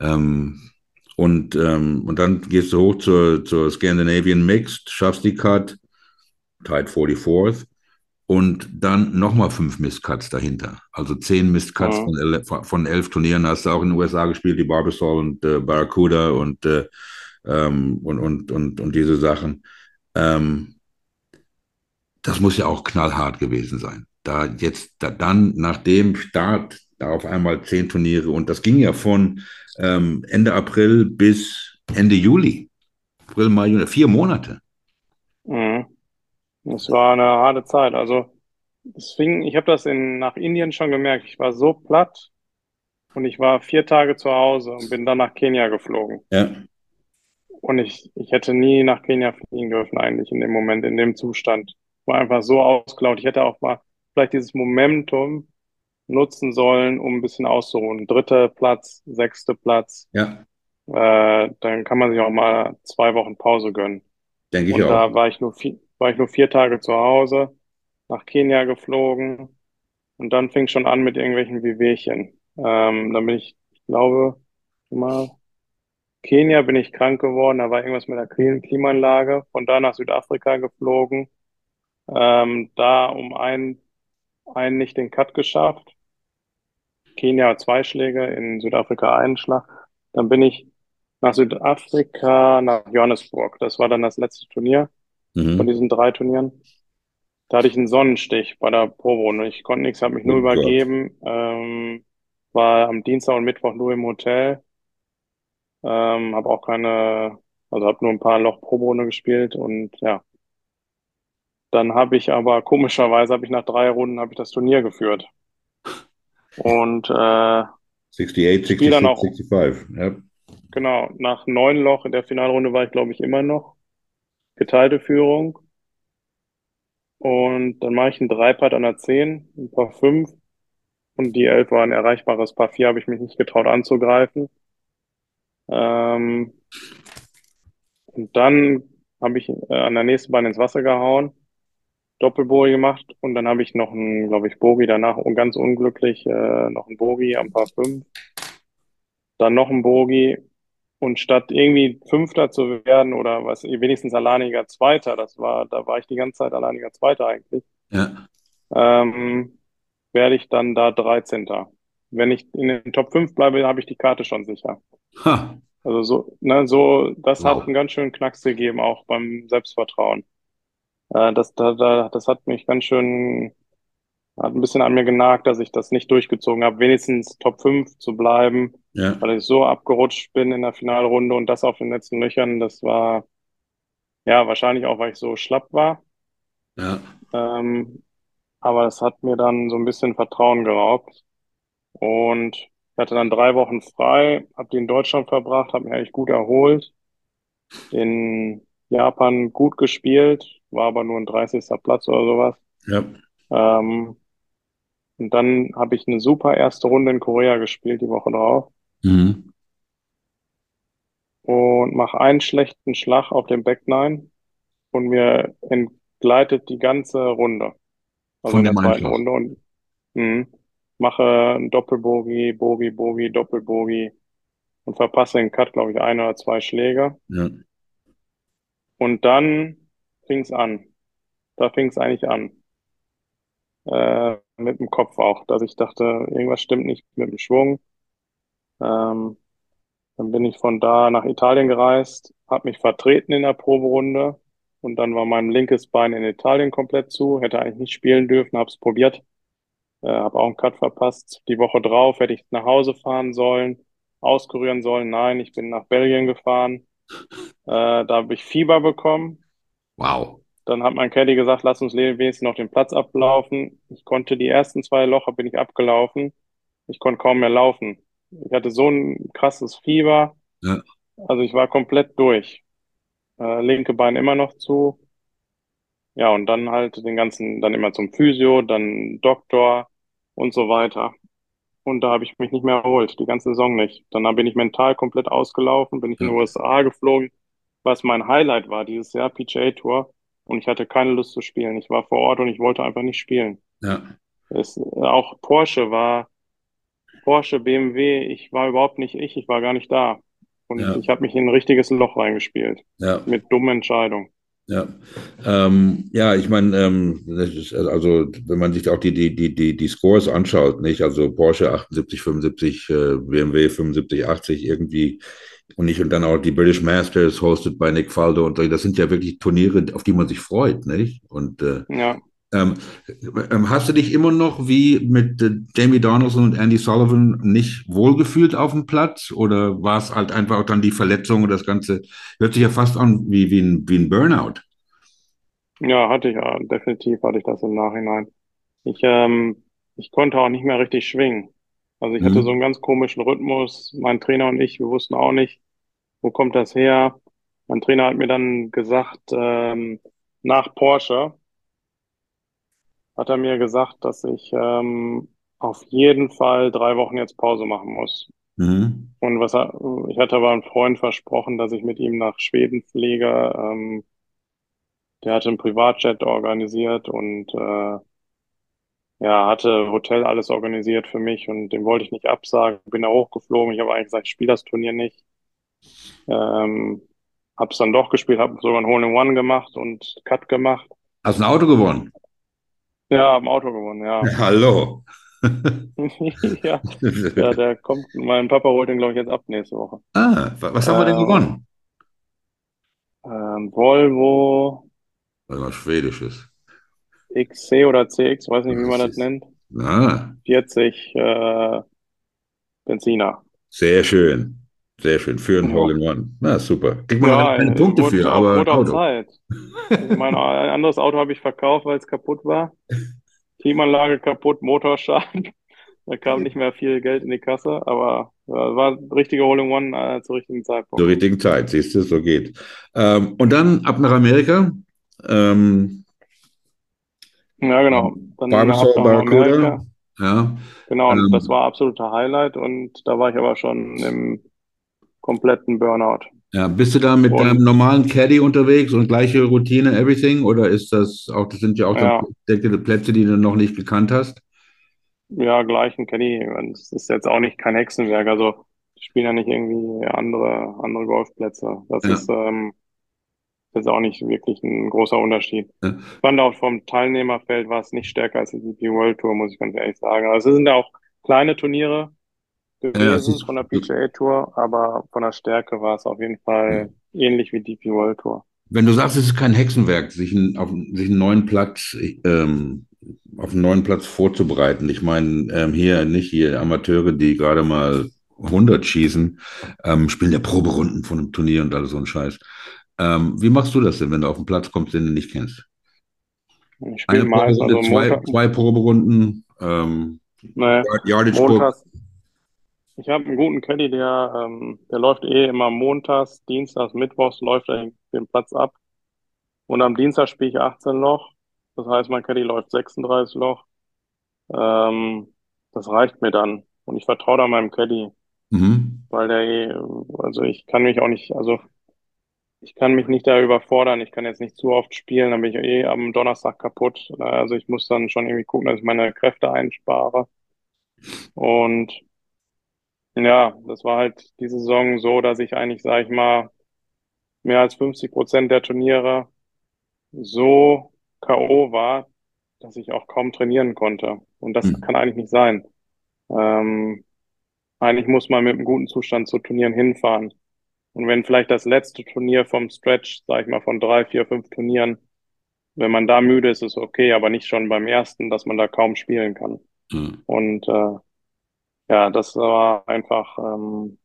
ähm, und, ähm, und dann gehst du hoch zur, zur Scandinavian Mixed, schaffst die Cut, tied 44th und dann nochmal fünf Mistcuts dahinter. Also zehn Mistcuts Mhm. von, elf, von elf Turnieren hast du auch in den USA gespielt, die Barbasol und äh, Barracuda und, äh, ähm, und, und, und, und diese Sachen. Ähm, das muss ja auch knallhart gewesen sein. Da jetzt, da, dann nach dem Start, da auf einmal zehn Turniere und das ging ja von ähm, Ende April bis Ende Juli. April, Mai, Juni, vier Monate. Mhm. Es war eine harte Zeit. Also es fing, ich habe das in, nach Indien schon gemerkt. Ich war so platt und ich war vier Tage zu Hause und bin dann nach Kenia geflogen. Ja, Und ich, ich hätte nie nach Kenia fliegen dürfen eigentlich in dem Moment, in dem Zustand. War einfach so ausgelaugt. Ich hätte auch mal vielleicht dieses Momentum nutzen sollen, um ein bisschen auszuruhen. Dritter Platz, sechster Platz. ja, Äh, dann kann man sich auch mal zwei Wochen Pause gönnen. denke ich Und auch. da war ich nur vier, war ich nur vier Tage zu Hause, nach Kenia geflogen und dann fing schon an mit irgendwelchen Wehwehchen. Ähm, dann bin ich, ich glaube, mal Kenia bin ich krank geworden, da war irgendwas mit der Klim- Klimaanlage. Von da nach Südafrika geflogen, ähm, da um einen, einen nicht den Cut geschafft. Kenia zwei Schläge, in Südafrika einen Schlag. Dann bin ich nach Südafrika, nach Johannesburg. Das war dann das letzte Turnier von Mhm. diesen drei Turnieren. Da hatte ich einen Sonnenstich bei der Proberunde. Ich konnte nichts, habe mich nur Oh übergeben. Ähm, war am Dienstag und Mittwoch nur im Hotel. Ähm, habe auch keine, also habe nur ein paar Loch Proberunde gespielt und ja. Dann habe ich aber komischerweise habe ich nach drei Runden habe ich das Turnier geführt. Und äh, 68, Spiel dann 66, auch 65. Ja. genau, nach neun Loch in der Finalrunde war ich, glaube ich, immer noch geteilte Führung. Und dann mache ich einen Dreipad an der 10, ein Paar 5 und die 11 war ein erreichbares Paar 4, habe ich mich nicht getraut anzugreifen. Ähm, und dann habe ich äh, an der nächsten Bahn ins Wasser gehauen, Doppelbogey gemacht und dann habe ich noch ein, glaube ich, Bogey danach und ganz unglücklich äh, noch ein Bogey am Paar 5, dann noch ein Bogey und statt irgendwie Fünfter zu werden oder was wenigstens alleiniger Zweiter, das war, da war ich die ganze Zeit alleiniger Zweiter eigentlich, Ja. ähm, werde ich dann da 13. Wenn ich in den Top 5 bleibe, habe ich die Karte schon sicher. Ha. Also so, ne, so, das hat Wow. einen ganz schönen Knacks gegeben, auch beim Selbstvertrauen. Äh, das, da, da, das hat mich ganz schön, hat ein bisschen an mir genagt, dass ich das nicht durchgezogen habe, wenigstens Top 5 zu bleiben, Ja. weil ich so abgerutscht bin in der Finalrunde und das auf den letzten Löchern, das war, ja, wahrscheinlich auch, weil ich so schlapp war. Ja. Ähm, aber das hat mir dann so ein bisschen Vertrauen geraubt. Und ich hatte dann drei Wochen frei, habe die in Deutschland verbracht, habe mich eigentlich gut erholt. In Japan gut gespielt, war aber nur ein 30. Platz oder sowas. Ja. Ähm, und dann habe ich eine super erste Runde in Korea gespielt, die Woche drauf. Mhm. Und mache einen schlechten Schlag auf dem Back Nine und mir entgleitet die ganze Runde. Also Von in der zweiten Einschlag. Runde und mh, mache einen Doppelbogie, Bogie, Bogie, Doppelbogie und verpasse den Cut, glaube ich, ein oder zwei Schläge. Ja. Und dann fing's an. Da fing's eigentlich an. Äh, mit dem Kopf auch, dass ich dachte, irgendwas stimmt nicht mit dem Schwung. Ähm, dann bin ich von da nach Italien gereist, habe mich vertreten in der Proberunde und dann war mein linkes Bein in Italien komplett zu, hätte eigentlich nicht spielen dürfen, habe es probiert, äh, habe auch einen Cut verpasst. Die Woche drauf hätte ich nach Hause fahren sollen, auskurieren sollen. Nein, ich bin nach Belgien gefahren. Äh, da habe ich Fieber bekommen. Wow. Dann hat mein Caddy gesagt, lass uns wenigstens noch den Platz ablaufen. Ich konnte die ersten zwei Locher bin ich abgelaufen. Ich konnte kaum mehr laufen. Ich hatte so ein krasses Fieber. Ja. Also ich war komplett durch. Äh, linke Bein immer noch zu. Ja, und dann halt den ganzen, dann immer zum Physio, dann Doktor und so weiter. und da habe ich mich nicht mehr erholt, die ganze Saison nicht. Dann bin ich mental komplett ausgelaufen, bin ich in die USA geflogen, was mein Highlight war dieses Jahr, PGA Tour. Und ich hatte keine Lust zu spielen. Ich war vor Ort und ich wollte einfach nicht spielen. Ja. Es, auch Porsche war, Porsche, BMW, ich war überhaupt nicht ich, ich war gar nicht da. Und Ja. ich habe mich in ein richtiges Loch reingespielt. Ja. Mit dummen Entscheidungen. Ja, ähm, ja, ich meine, ähm, also wenn man sich auch die, die, die, die, die Scores anschaut, nicht? Also Porsche 78, 75, äh, BMW 75, 80 irgendwie und nicht und dann auch die British Masters hosted bei Nick Faldo und so, das sind ja wirklich Turniere, auf die man sich freut, nicht? Und äh, Ja. Ähm, ähm, hast du dich immer noch wie mit äh, Jamie Donaldson und Andy Sullivan nicht wohlgefühlt auf dem Platz? Oder war es halt einfach auch dann die Verletzung und das Ganze? Hört sich ja fast an wie, wie, ein, wie ein Burnout. Ja, hatte ich, ja, definitiv hatte ich das im Nachhinein. Ich, ähm, ich konnte auch nicht mehr richtig schwingen. Also ich hatte Mhm. so einen ganz komischen Rhythmus. Mein Trainer und ich, wir wussten auch nicht, wo kommt das her. Mein Trainer hat mir dann gesagt, ähm, nach Porsche hat er mir gesagt, dass ich ähm, auf jeden Fall drei Wochen jetzt Pause machen muss. Mhm. Und was er, ich hatte aber einem Freund versprochen, dass ich mit ihm nach Schweden fliege. Ähm, der hatte einen Privatjet organisiert und äh, ja, hatte Hotel alles organisiert für mich und dem wollte ich nicht absagen. Bin da hochgeflogen. Ich habe eigentlich gesagt, ich spiele das Turnier nicht. Ähm, hab's dann doch gespielt, habe sogar ein Hole-in-One gemacht und Cut gemacht. Hast ein Auto gewonnen? Ja, ein Auto gewonnen, ja. <laughs> Hallo. <laughs> ja, ja, der kommt, mein Papa holt den, glaube ich, jetzt ab nächste Woche. Ah, wa- was haben wir denn Ähm, gewonnen? Ähm, Volvo was Schwedisches. XC oder CX, weiß nicht, wie man das nennt. Ah, 40 äh, Benziner. sehr schön. Sehr schön. Für ein Ja. Hole-in-One. Na, super. Kriegt man Ja, keine Punkte wurde für, aber wurde auch Auto. Zeit. Ich meine, ein anderes Auto habe ich verkauft, weil es kaputt war. Klimaanlage kaputt, Motorschaden. <laughs> Da kam nicht mehr viel Geld in die Kasse, aber äh, war ein richtiger Hole-in-One äh, zur richtigen Zeitpunkt. Zur richtigen Zeit, siehst du, so geht. Ähm, und dann ab nach Amerika. Ähm, Ja, genau. Dann Barbasol Barracuda. Ja, Genau, Ähm, das war absoluter Highlight und da war ich aber schon im kompletten Burnout. ja. Bist du da mit Und- deinem normalen Caddy unterwegs und gleiche Routine, everything? Oder ist das auch, das sind ja auch Ja. dann Plätze, die du noch nicht gekannt hast? Ja, gleichen Caddy. Es ist jetzt auch nicht kein Hexenwerk. Also ich spiele ja nicht irgendwie andere, andere Golfplätze. Das Ja. ist, ähm, das ist auch nicht wirklich ein großer Unterschied. Ja. Ich fand auch vom Teilnehmerfeld war es nicht stärker als die DP World Tour, muss ich ganz ehrlich sagen. Also es sind ja auch kleine Turniere gewesen ist- von der PGA Tour, aber von der Stärke war es auf jeden Fall ähnlich wie DP World Tour. Wenn du sagst, es ist kein Hexenwerk, sich, einen, auf, sich einen neuen Platz, ähm, auf einen neuen Platz vorzubereiten. Ich meine, ähm, hier nicht hier Amateure, die gerade mal 100 schießen, ähm, spielen ja Proberunden von einem Turnier und alles so ein Scheiß. Ähm, wie machst du das denn, wenn du auf einen Platz kommst, den du nicht kennst? Ich spiele Proberunde, also zwei, Montag, zwei Proberunden, ähm, Book. montags. Ich habe einen guten Caddy, der, ähm, der läuft eh immer montags, dienstags, mittwochs läuft er den Platz ab. Und am Dienstag spiele ich 18 Loch. Das heißt, mein Caddy läuft 36 Loch. Ähm, das reicht mir dann. Und ich vertraue da meinem Caddy, Mhm. weil der eh, also ich kann mich auch nicht, also ich kann mich nicht da überfordern. Ich kann jetzt nicht zu oft spielen, dann bin ich eh am Donnerstag kaputt. Also ich muss dann schon irgendwie gucken, dass ich meine Kräfte einspare. Und ja, das war halt diese Saison so, dass ich eigentlich, sage ich mal, mehr als 50 Prozent der Turniere so K.O. war, dass ich auch kaum trainieren konnte. Und das Mhm. kann eigentlich nicht sein. Ähm, eigentlich muss man mit einem guten Zustand zu Turnieren hinfahren. Und wenn vielleicht das letzte Turnier vom Stretch, sag ich mal, von drei, vier, fünf Turnieren, wenn man da müde ist, ist okay, aber nicht schon beim ersten, dass man da kaum spielen kann. Mhm. Und äh, ja, das war einfach, ähm,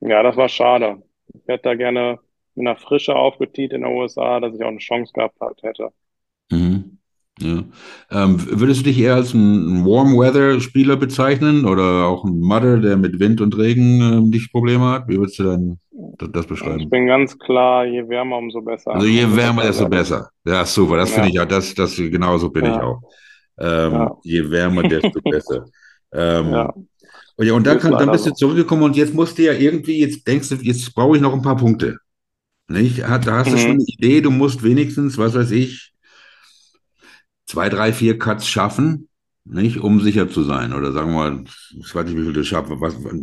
ja, das war schade. Ich hätte da gerne mit einer Frische aufgetiet in den USA, dass ich auch eine Chance gehabt halt hätte. Mhm. Ja. Ähm, würdest du dich eher als ein Warm-Weather-Spieler bezeichnen oder auch ein Mudder, der mit Wind und Regen ähm, nicht Probleme hat? Wie würdest du dann das, das Ich beschreiben? bin ganz klar, je wärmer, umso besser. Also je wärmer, desto ich. besser. Ja, super. Das Ja. finde ich ja, das, das genauso bin ich Ja. auch. Ähm, Ja. Je wärmer, desto <laughs> besser. Ähm, Ja, und ja, und dann, kann, dann bist du zurückgekommen und jetzt musst du ja irgendwie, jetzt denkst du, jetzt brauche ich noch ein paar Punkte. Nicht? Da hast du schon eine Mhm. Idee, du musst wenigstens, was weiß ich, zwei, drei, vier Cuts schaffen, nicht, um sicher zu sein. Oder sagen wir mal, ich weiß nicht, wie viel du schaffst.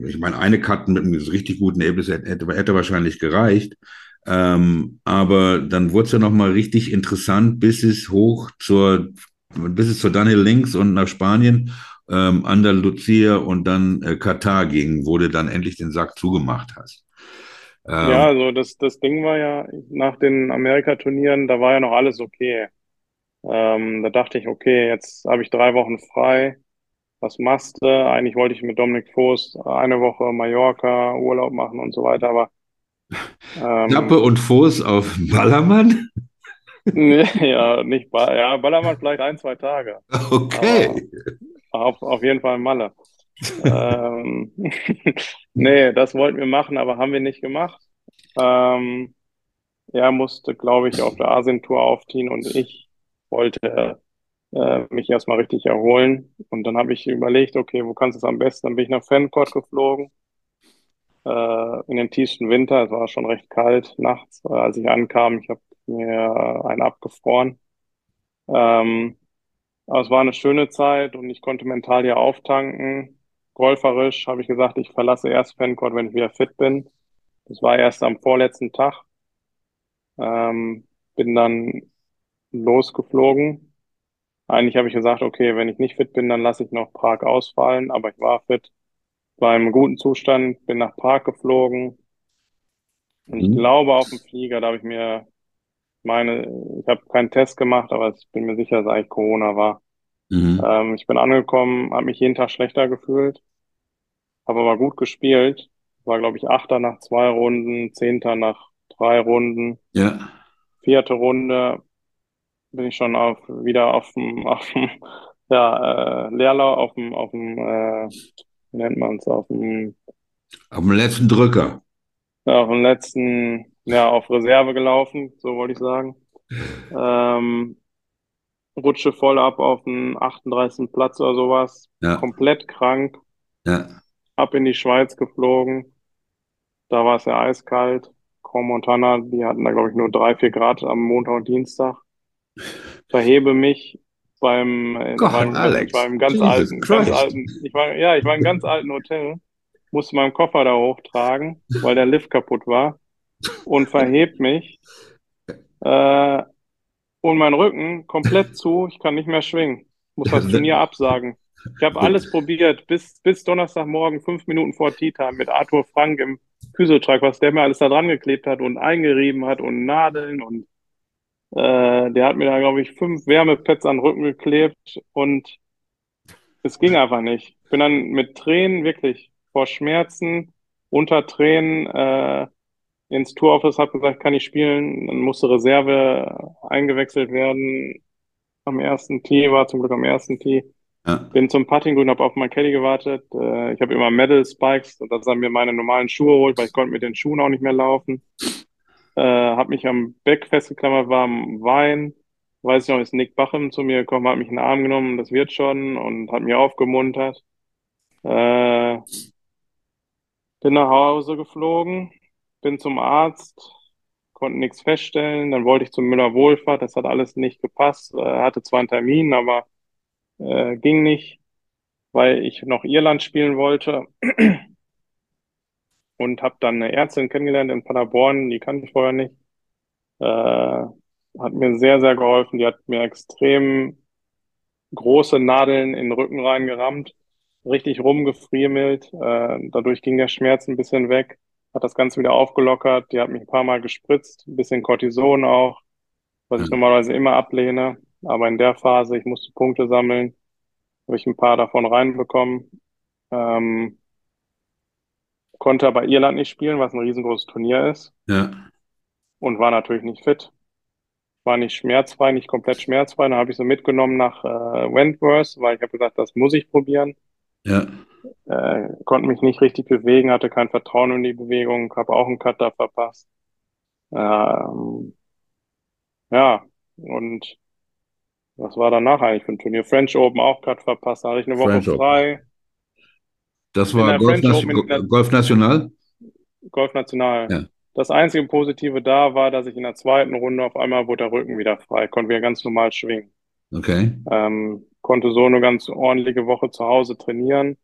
Ich meine, eine Cut mit einem richtig guten Ergebnis hätte, hätte, hätte wahrscheinlich gereicht. Ähm, aber dann wurde es ja nochmal richtig interessant, bis es hoch zur, bis es zur Dunhill Links und nach Spanien, ähm, Andalusia und dann äh, Katar ging, wo du dann endlich den Sack zugemacht hast. Ja, Ähm, also das, das Ding war ja nach den Amerika-Turnieren, da war ja noch alles okay. Ähm, da dachte ich, okay, jetzt habe ich drei Wochen frei. Was machst du? Eigentlich wollte ich mit Dominik Voß eine Woche Mallorca Urlaub machen und so weiter, aber Klappe ähm, und Fuß auf Ballermann? nee, <laughs> ja, nicht ba ja, Ballermann vielleicht ein, zwei Tage, aber Okay. Auf, auf jeden Fall Malle. <laughs> Ähm, <laughs> nee, das wollten wir machen, aber haben wir nicht gemacht. Ähm, er musste, glaube ich, auf der Asien-Tour aufziehen und ich wollte äh, mich erstmal richtig erholen. Und dann habe ich überlegt, okay, wo kannst du es am besten? Dann bin ich nach Fancourt geflogen, äh, in den tiefsten Winter. Es war schon recht kalt nachts, äh, als ich ankam. Ich habe mir einen abgefroren. Ähm, aber es war eine schöne Zeit und ich konnte mental hier auftanken. Golferisch habe ich gesagt, ich verlasse erst Fancourt, wenn ich wieder fit bin. Das war erst am vorletzten Tag. Ähm, bin dann losgeflogen. Eigentlich habe ich gesagt, okay, wenn ich nicht fit bin, dann lasse ich noch Prag ausfallen, aber ich war fit, war im guten Zustand, bin nach Prag geflogen und ich Mhm. glaube auf dem Flieger, da habe ich mir meine, ich habe keinen Test gemacht, aber ich bin mir sicher, dass eigentlich Corona war. Mhm. Ähm, ich bin angekommen, habe mich jeden Tag schlechter gefühlt, habe aber gut gespielt. War, glaube ich, Achter nach zwei Runden, Zehnter nach drei Runden, Ja. vierte Runde bin ich schon auf, wieder auf dem, <laughs> auf dem, ja, äh, Leerlauf, auf dem, auf dem, äh, wie nennt man es, auf dem, Auf dem letzten Drücker. ja, auf dem letzten, ja, auf Reserve gelaufen, so wollte ich sagen. Ähm, rutsche voll ab auf den 38. Platz oder sowas, Ja. komplett krank, Ja. ab in die Schweiz geflogen. Da war es ja eiskalt. Grand Montana, die hatten da, glaube ich, nur drei, vier Grad am Montag und Dienstag. Verhebe mich beim, Gott, war im, ich Alex. war im ganz Jesus alten, ganz alten, ich war, ja, ich war im ganz alten Hotel, musste meinen Koffer da hochtragen, weil der Lift kaputt war und verhebt mich, äh, und mein Rücken komplett zu, ich kann nicht mehr schwingen, muss das Turnier absagen. Ich habe alles probiert, bis, bis Donnerstagmorgen, fünf Minuten vor Time mit Arthur Frank im Physiotrack, was der mir alles da dran geklebt hat und eingerieben hat und Nadeln und äh, der hat mir da, glaube ich, fünf Wärmepads an den Rücken geklebt und es ging einfach nicht. Ich bin dann mit Tränen, wirklich vor Schmerzen, unter Tränen äh, ins Touroffice, habe gesagt, kann ich spielen. Dann musste Reserve eingewechselt werden. Am ersten Tee, war zum Glück am ersten Tee. Ja. Bin zum Puttinggrün, habe auf mein Caddy gewartet. Äh, ich habe immer Metal Spikes, dass er mir meine normalen Schuhe holt, weil ich konnte mit den Schuhen auch nicht mehr laufen. Äh, habe mich am Beck festgeklammert, war am Wein. Weiß ich noch, ist Nick Bachem zu mir gekommen, hat mich in den Arm genommen, das wird schon, und hat mich aufgemuntert. Äh, bin nach Hause geflogen, bin zum Arzt, konnte nichts feststellen. Dann wollte ich zum Müller-Wohlfahrt, das hat alles nicht gepasst. Äh, hatte zwar einen Termin, aber äh, ging nicht, weil ich noch Irland spielen wollte. Und habe dann eine Ärztin kennengelernt in Paderborn, die kannte ich vorher nicht. Äh, hat mir sehr, sehr geholfen. Die hat mir extrem große Nadeln in den Rücken reingerammt, richtig rumgefriemelt. Äh, dadurch ging der Schmerz ein bisschen weg, hat das Ganze wieder aufgelockert. Die hat mich ein paar Mal gespritzt, ein bisschen Cortison auch, was ich normalerweise immer ablehne. Aber in der Phase, ich musste Punkte sammeln, habe ich ein paar davon reinbekommen. Ähm, konnte aber Irland nicht spielen, was ein riesengroßes Turnier ist Ja. und war natürlich nicht fit. War nicht schmerzfrei, nicht komplett schmerzfrei. Dann habe ich so mitgenommen nach äh, Wentworth, weil ich habe gesagt, das muss ich probieren. Ja. Äh, konnte mich nicht richtig bewegen, hatte kein Vertrauen in die Bewegung, habe auch einen Cutter verpasst. Ähm, ja, und was war danach eigentlich für ein Turnier? French Open auch Cut verpasst, da hatte ich eine Woche French Open. frei. Das In war Golf, Open der- Golf National? Golf National. Ja. Das einzige Positive da war, dass ich in der zweiten Runde auf einmal wurde der Rücken wieder frei, konnte wieder ganz normal schwingen. Okay. Ähm, konnte so eine ganz ordentliche Woche zu Hause trainieren.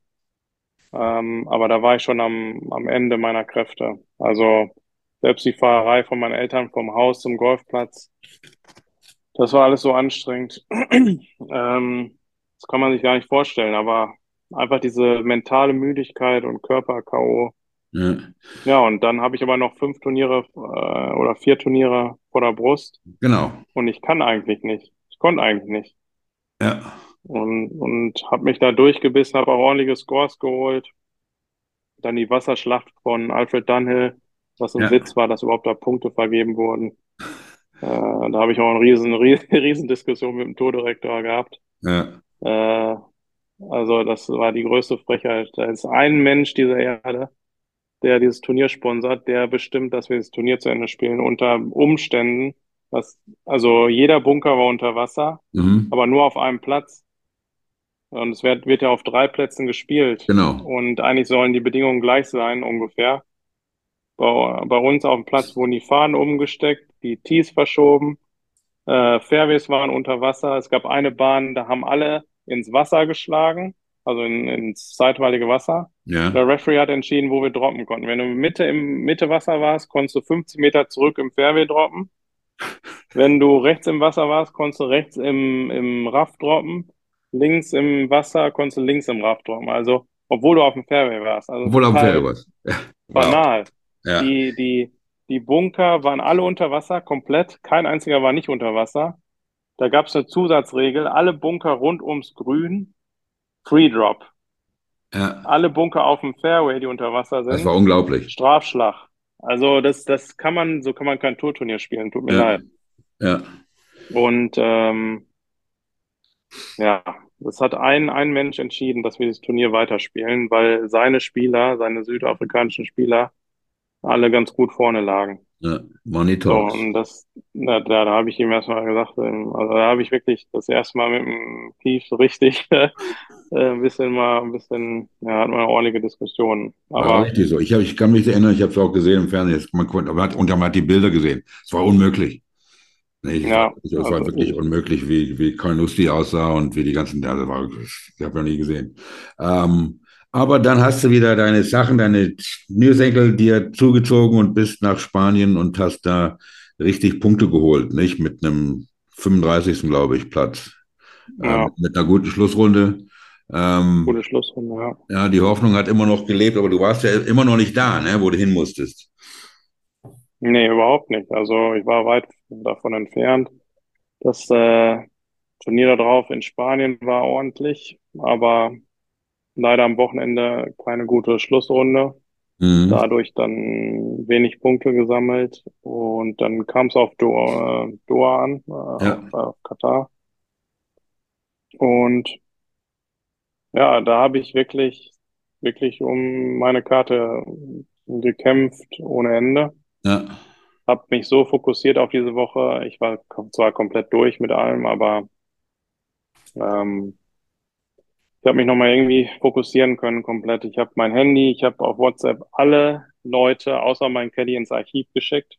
Ähm, aber da war ich schon am, am Ende meiner Kräfte. Also selbst die Fahrerei von meinen Eltern vom Haus zum Golfplatz, das war alles so anstrengend. <clears throat> Ähm, das kann man sich gar nicht vorstellen, aber einfach diese mentale Müdigkeit und Körper-K.O. Ja, Ja, und dann habe ich aber noch fünf Turniere äh, oder vier Turniere vor der Brust genau. und ich kann eigentlich nicht. Ich konnte eigentlich nicht. Ja. Und, und habe mich da durchgebissen, habe auch ordentliche Scores geholt. Dann die Wasserschlacht von Alfred Dunhill, was ein Ja. Witz war, dass überhaupt da Punkte vergeben wurden. Äh, da habe ich auch eine riesen, <laughs> riesen, riesen Diskussion mit dem Tourdirektor gehabt. Ja. Äh, also das war die größte Frechheit. Da ist ein Mensch dieser Erde, der dieses Turnier sponsert, der bestimmt, dass wir das Turnier zu Ende spielen unter Umständen. Was, also jeder Bunker war unter Wasser, Mhm. aber nur auf einem Platz. Und es wird, wird ja auf drei Plätzen gespielt. Genau. Und eigentlich sollen die Bedingungen gleich sein, ungefähr. Bei, bei uns auf dem Platz wurden die Fahnen umgesteckt, die Tees verschoben, äh, Fairways waren unter Wasser. Es gab eine Bahn, da haben alle ins Wasser geschlagen, also in, ins zeitweilige Wasser. Ja. Der Referee hat entschieden, wo wir droppen konnten. Wenn du Mitte im Mitte Wasser warst, konntest du 50 Meter zurück im Fairway droppen. <laughs> Wenn du rechts im Wasser warst, konntest du rechts im, im Raff droppen. Links im Wasser konntest du links im Raff droppen. Also, obwohl du auf dem Fairway warst. Also Obwohl auf dem Fairway warst. Ja. Banal. Ja. Die, die, die Bunker waren alle unter Wasser, komplett. Kein einziger war nicht unter Wasser. Da gab es eine Zusatzregel. Alle Bunker rund ums Grün, Free Drop. Ja. Alle Bunker auf dem Fairway, die unter Wasser Das sind, war unglaublich. Strafschlag. Also das, das kann man, so kann man kein Tourturnier spielen, tut mir Ja. leid. Ja. Und ähm, ja, das hat ein, ein Mensch entschieden, dass wir das Turnier weiterspielen, weil seine Spieler, seine südafrikanischen Spieler, alle ganz gut vorne lagen. ja. Money So, talks. und das, da, da, da habe ich ihm erstmal gesagt, ähm, also da habe ich wirklich das erste Mal mit dem Kief so richtig <laughs> äh, ein bisschen mal, ein bisschen, ja, hatten wir eine ordentliche Diskussion. War Aber richtig so. Ich, hab, ich kann mich erinnern, ich habe es auch gesehen im Fernsehen. Man konnte, man hat, und man hat die Bilder gesehen. Es war unmöglich. Nee, es Ja, war, es war also wirklich ich- unmöglich, wie, wie Carnoustie aussah und wie die ganzen, das war, ich habe noch nie gesehen. Ähm, aber dann hast du wieder deine Sachen, deine Schnürsenkel dir zugezogen und bist nach Spanien und hast da richtig Punkte geholt, nicht? Mit einem 35. glaube ich, Platz. Ja. Ähm, mit einer guten Schlussrunde. Ähm, gute Schlussrunde, ja. ja, die Hoffnung hat immer noch gelebt, aber du warst ja immer noch nicht da, ne, wo du hin musstest. Nee, überhaupt nicht. Also ich war weit davon entfernt. Das äh, Turnier da drauf in Spanien war ordentlich, aber leider am Wochenende keine gute Schlussrunde. Mhm. Dadurch dann wenig Punkte gesammelt und dann kam es auf Doha, äh, Doha an, äh, Ja. auf, auf Katar. Und ja, da habe ich wirklich, wirklich um meine Karte gekämpft ohne Ende. Ja, Habe mich so fokussiert auf diese Woche. Ich war zwar komplett durch mit allem, aber ähm, ich habe mich nochmal irgendwie fokussieren können komplett. Ich habe mein Handy, ich habe auf WhatsApp alle Leute außer mein Caddy ins Archiv geschickt.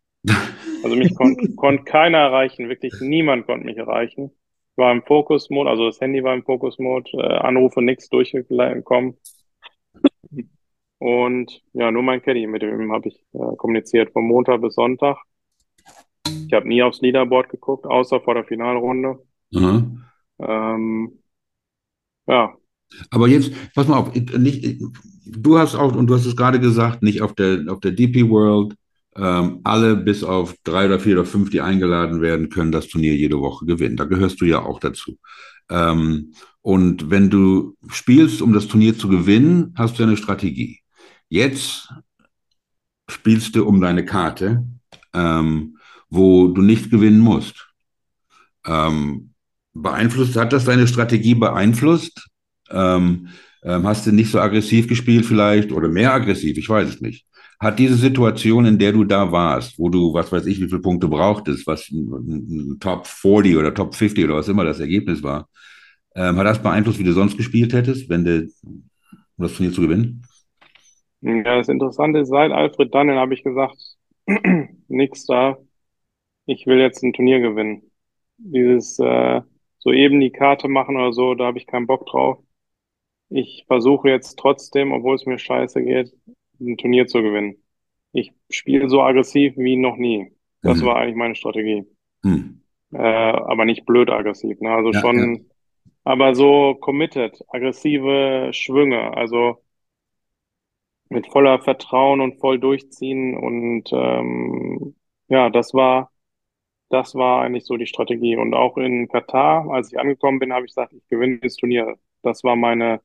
Also mich kon <laughs> konnte keiner erreichen, wirklich niemand konnte mich erreichen. Ich war im Fokus-Mode, also das Handy war im Fokus-Mode, äh, Anrufe nichts durchgekommen. Und ja, nur mein Caddy, mit dem habe ich äh, kommuniziert, von Montag bis Sonntag. Ich habe nie aufs Leaderboard geguckt, außer vor der Finalrunde. aha. Ähm, ja, Aber jetzt, pass mal auf, nicht, du hast auch, und du hast es gerade gesagt, nicht auf der, auf der DP World, ähm, alle bis auf drei oder vier oder fünf, die eingeladen werden, können das Turnier jede Woche gewinnen. Da gehörst du ja auch dazu. Ähm, und wenn du spielst, um das Turnier zu gewinnen, hast du eine Strategie. Jetzt spielst du um deine Karte, ähm, wo du nicht gewinnen musst. Ähm, beeinflusst, hat das deine Strategie beeinflusst? Ähm, ähm, hast du nicht so aggressiv gespielt vielleicht oder mehr aggressiv? Ich weiß es nicht. Hat diese Situation, in der du da warst, wo du, was weiß ich, wie viele Punkte brauchtest, was ein, Top 40 oder Top 50 oder was immer das Ergebnis war, ähm, hat das beeinflusst, wie du sonst gespielt hättest, wenn du um das Turnier zu gewinnen? Ja, das Interessante ist, seit Alfred Dunhill habe ich gesagt, <clears throat> nix da. Ich will jetzt ein Turnier gewinnen. Dieses äh, so eben die Karte machen oder so, da habe ich keinen Bock drauf. Ich versuche jetzt trotzdem, obwohl es mir scheiße geht, ein Turnier zu gewinnen. Ich spiele so aggressiv wie noch nie. Das Mhm. war eigentlich meine Strategie. Hm. Äh, aber nicht blöd aggressiv, ne? Also Ja, schon, aber so committed, aggressive Schwünge, also mit voller Vertrauen und voll durchziehen und ähm, ja, das war, das war eigentlich so die Strategie. Und auch in Katar, als ich angekommen bin, habe ich gesagt, ich gewinne das Turnier. Das war meine,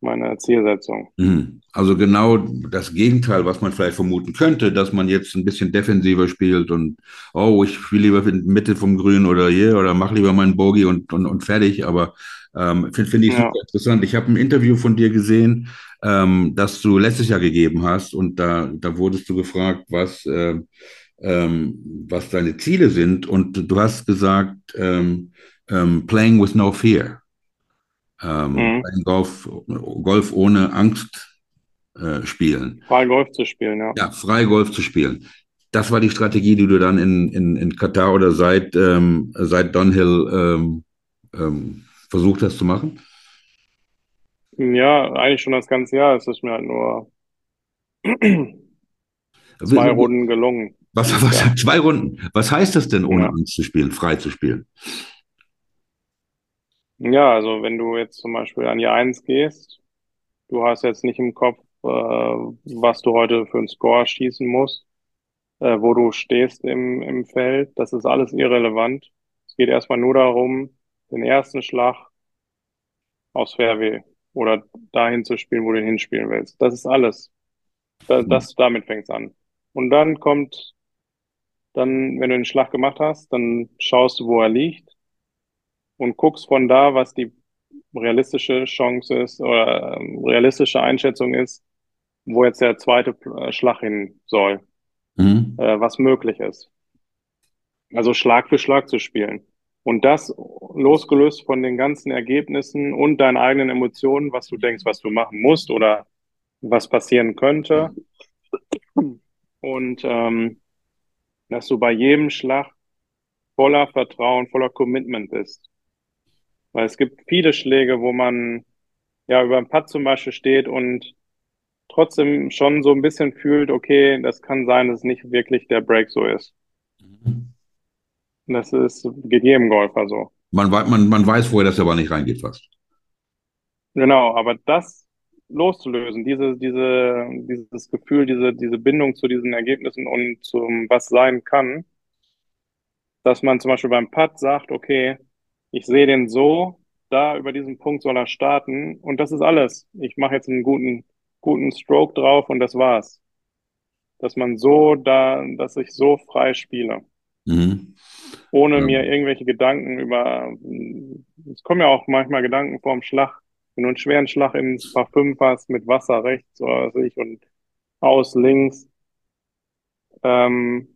meine Zielsetzung. Mhm. Also genau das Gegenteil, was man vielleicht vermuten könnte, dass man jetzt ein bisschen defensiver spielt und oh, ich spiele lieber in der Mitte vom Grün oder hier oder mach lieber meinen Bogey und, und, und fertig. Aber ähm, finde find ich Ja. super interessant. Ich habe ein Interview von dir gesehen, ähm, das du letztes Jahr gegeben hast und da, da wurdest du gefragt, was, ähm, ähm, was deine Ziele sind und du hast gesagt, ähm, ähm, playing with no fear. Ähm, Mhm. Golf, Golf ohne Angst äh, spielen. Frei Golf zu spielen, ja. Ja, frei Golf zu spielen. Das war die Strategie, die du dann in, in, in Katar oder seit, ähm, seit Dunhill ähm, ähm, versucht hast zu machen? Ja, eigentlich schon das ganze Jahr. Es ist mir halt nur <clears throat> zwei Runden gelungen. Was, was, Ja. Zwei Runden. Was heißt das denn, ohne Ja. Angst zu spielen, frei zu spielen? Ja, also wenn du jetzt zum Beispiel an die Eins gehst, du hast jetzt nicht im Kopf, äh, was du heute für einen Score schießen musst, äh, wo du stehst im, im Feld, das ist alles irrelevant. Es geht erstmal nur darum, den ersten Schlag aufs Fairway oder dahin zu spielen, wo du ihn hinspielen willst. Das ist alles. Da, das, damit fängt's an. Und dann kommt, dann, wenn du den Schlag gemacht hast, dann schaust du, wo er liegt und guckst von da, was die realistische Chance ist oder ähm, realistische Einschätzung ist, wo jetzt der zweite äh, Schlag hin soll, Mhm. äh, was möglich ist. Also Schlag für Schlag zu spielen. Und das losgelöst von den ganzen Ergebnissen und deinen eigenen Emotionen, was du denkst, was du machen musst oder was passieren könnte. Und ähm, dass du bei jedem Schlag voller Vertrauen, voller Commitment bist. Weil es gibt viele Schläge, wo man ja über einen Putt zum Beispiel steht und trotzdem schon so ein bisschen fühlt, okay, das kann sein, dass nicht wirklich der Break so ist. Das ist, geht jedem Golfer so. Man, wei- man, man weiß vorher, dass er aber nicht reingeht fast. Genau, aber das loszulösen, diese, diese, dieses Gefühl, diese, diese Bindung zu diesen Ergebnissen und zum, was sein kann, dass man zum Beispiel beim Putt sagt, okay, ich sehe den so, da über diesen Punkt soll er starten und das ist alles. Ich mache jetzt einen guten, guten Stroke drauf und das war's. Dass man so da, dass ich so frei spiele, Mhm. ohne Ja. mir irgendwelche Gedanken über, es kommen ja auch manchmal Gedanken vorm Schlag, wenn du einen schweren Schlag ins Paar 5 hast mit Wasser rechts oder was weiß ich und aus links, ähm,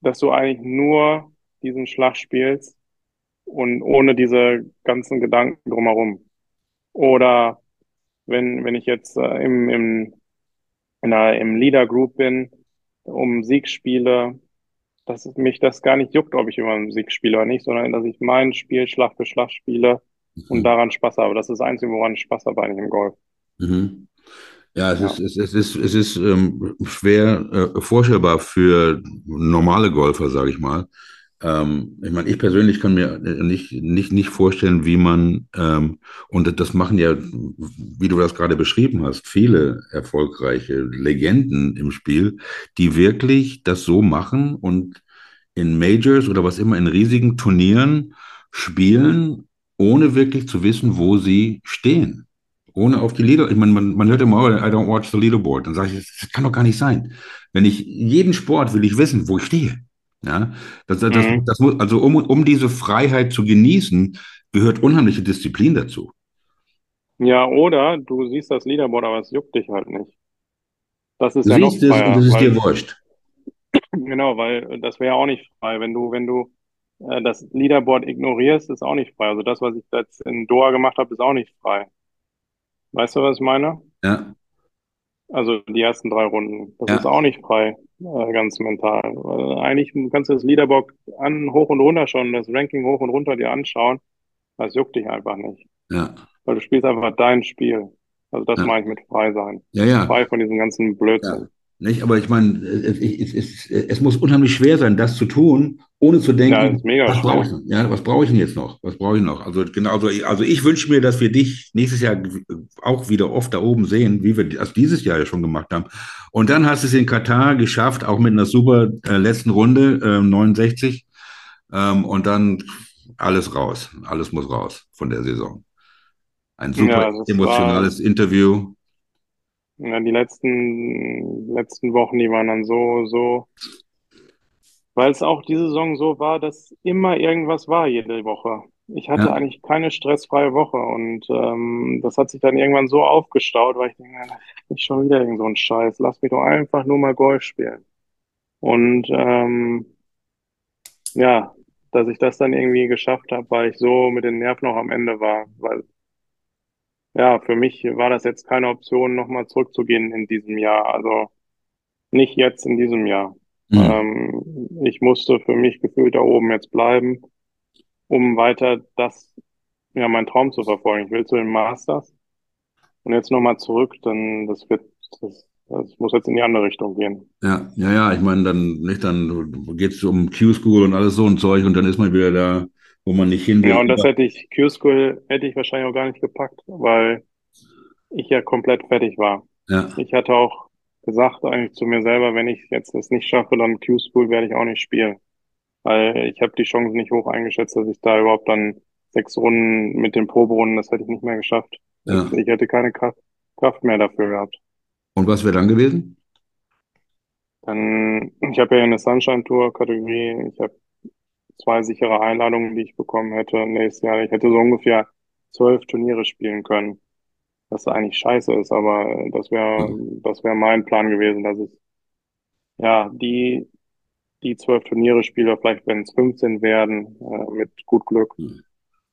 dass du eigentlich nur diesen Schlag spielst und ohne diese ganzen Gedanken drumherum. Oder wenn, wenn ich jetzt äh, im, im, in einer, im Leader Group bin, um Sieg spiele, dass mich das gar nicht juckt, ob ich über einen Sieg spiele oder nicht, sondern dass ich mein Spiel Schlag für Schlag spiele und daran Spaß habe. Das ist das Einzige, woran ich Spaß habe eigentlich im Golf. Mhm. Ja, es Ja. ist, es, es ist, es ist ähm, schwer äh, vorstellbar für normale Golfer, sage ich mal. Ähm, ich meine, ich persönlich kann mir nicht, nicht, nicht vorstellen, wie man, ähm, und das machen ja, wie du das gerade beschrieben hast, viele erfolgreiche Legenden im Spiel, die wirklich das so machen und in Majors oder was immer, in riesigen Turnieren spielen, ohne wirklich zu wissen, wo sie stehen. Ohne auf die Leader, ich meine, man, man hört immer, oh, I don't watch the leaderboard. Dann sage ich, das kann doch gar nicht sein. Wenn ich jeden Sport will ich wissen, wo ich stehe. Ja, das, das, Mhm. das muss, also um, um diese Freiheit zu genießen, gehört unheimliche Disziplin dazu. Ja, oder du siehst das Leaderboard, aber es juckt dich halt nicht. Das ist Du ja noch siehst es freier, und es ist dir wurscht. <clears throat> genau, weil das wäre ja auch nicht frei. Wenn du, wenn du äh, das Leaderboard ignorierst, ist auch nicht frei. Also das, was ich jetzt in Doha gemacht habe, ist auch nicht frei. Weißt du, was ich meine? Ja, Also die ersten drei Runden. Das ist ja, auch nicht frei, äh, ganz mental. Weil eigentlich kannst du das Leaderboard an, hoch und runter schauen, das Ranking hoch und runter dir anschauen. Das juckt dich einfach nicht. ja, Weil du spielst einfach dein Spiel. Also das ja, meine ich mit frei sein. ja, ja. Frei von diesem ganzen Blödsinn. Nicht? Aber ich meine, es, es, es, es muss unheimlich schwer sein, das zu tun, ohne zu Ja, denken, mega was brauche ich? Ja, was brauche ich denn jetzt noch? Was brauche ich noch? Also genau, also, ich- also ich wünsche mir, dass wir dich nächstes Jahr auch wieder oft da oben sehen, wie wir das dieses Jahr ja schon gemacht haben. Und dann hast du es in Katar geschafft, auch mit einer super äh, letzten Runde, äh, 69. Ähm, und dann alles raus. Alles muss raus von der Saison. Ein super Ja, das war, emotionales Interview. Ja, die letzten, letzten Wochen, die waren dann so, so, weil es auch diese Saison so war, dass immer irgendwas war jede Woche. Ich hatte Ja, eigentlich keine stressfreie Woche und ähm, das hat sich dann irgendwann so aufgestaut, weil ich denke, das ist nicht schon wieder irgend so ein Scheiß. Lass mich doch einfach nur mal Golf spielen. Und ähm, ja, dass ich das dann irgendwie geschafft habe, weil ich so mit den Nerven noch am Ende war. Weil ja, für mich war das jetzt keine Option, nochmal zurückzugehen in diesem Jahr. Also nicht jetzt in diesem Jahr. hm, Ähm, ich musste für mich gefühlt da oben jetzt bleiben, um weiter das, ja, meinen Traum zu verfolgen. Ich will zu den Masters und jetzt nochmal zurück, dann das wird, das, das muss jetzt in die andere Richtung gehen. ja, ja, ja, ich meine, dann nicht, dann geht es um Q-School und alles so ein Zeug und dann ist man wieder da, wo man nicht hin Ja, will. und das hätte ich, Q-School hätte ich wahrscheinlich auch gar nicht gepackt, weil ich ja komplett fertig war. Ja, Ich hatte auch gesagt eigentlich zu mir selber, wenn ich jetzt das nicht schaffe, dann Q-School werde ich auch nicht spielen. Weil ich habe die Chance nicht hoch eingeschätzt, dass ich da überhaupt dann sechs Runden mit den Proberunden, das hätte ich nicht mehr geschafft. Ja. ich hätte keine Kraft, Kraft mehr dafür gehabt. Und was wäre dann gewesen? Dann, ich habe ja eine Sunshine Tour Kategorie, ich habe zwei sichere Einladungen, die ich bekommen hätte nächstes Jahr. Ich hätte so ungefähr zwölf Turniere spielen können, was eigentlich scheiße ist, aber das wäre, das wäre mein Plan gewesen, dass ich, ja, die, die zwölf Turniere spiele, vielleicht wenn es 15 werden, äh, mit gut Glück.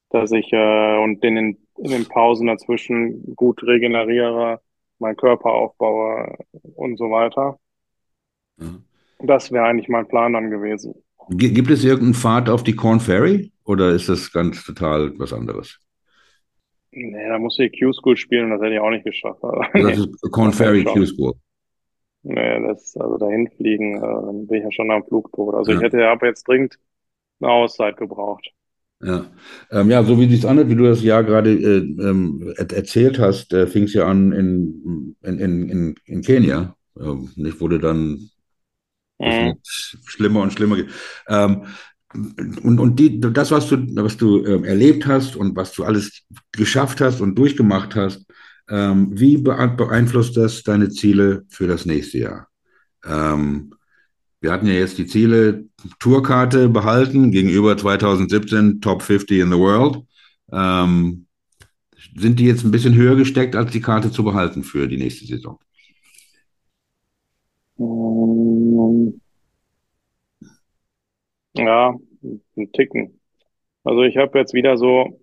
dass ich äh, und in den, in den Pausen dazwischen gut regeneriere, meinen Körper aufbaue und so weiter. ja. Das wäre eigentlich mein Plan dann gewesen. Gi- Gibt es irgendeinen Pfad auf die Corn Ferry oder ist das ganz total was anderes? Nee, da musste ich Q-School spielen, das hätte ich auch nicht geschafft. Also, das ist <laughs> Corn Ferry. Q-School. Nee, das, also dahin fliegen, äh, dann bin ich ja schon am Flug tot. Also ich Ja, hätte aber jetzt dringend eine Auszeit gebraucht. ja. Ähm, ja, so wie sich's anhört, wie du das Jahr gerade äh, ähm, er erzählt hast, äh, fing es ja an in, in, in, in, Kenia. Ähm, nicht wurde dann Mhm. schlimmer und schlimmer. Ähm, und und die, das, was du, was du ähm, erlebt hast und was du alles geschafft hast und durchgemacht hast, ähm, wie bee- beeinflusst das deine Ziele für das nächste Jahr? Ähm, wir hatten ja jetzt die Ziele, Tourkarte behalten gegenüber 2017 Top 50 in the World. Ähm, sind die jetzt ein bisschen höher gesteckt, als die Karte zu behalten für die nächste Saison? Ja, ein Ticken. Also ich habe jetzt wieder so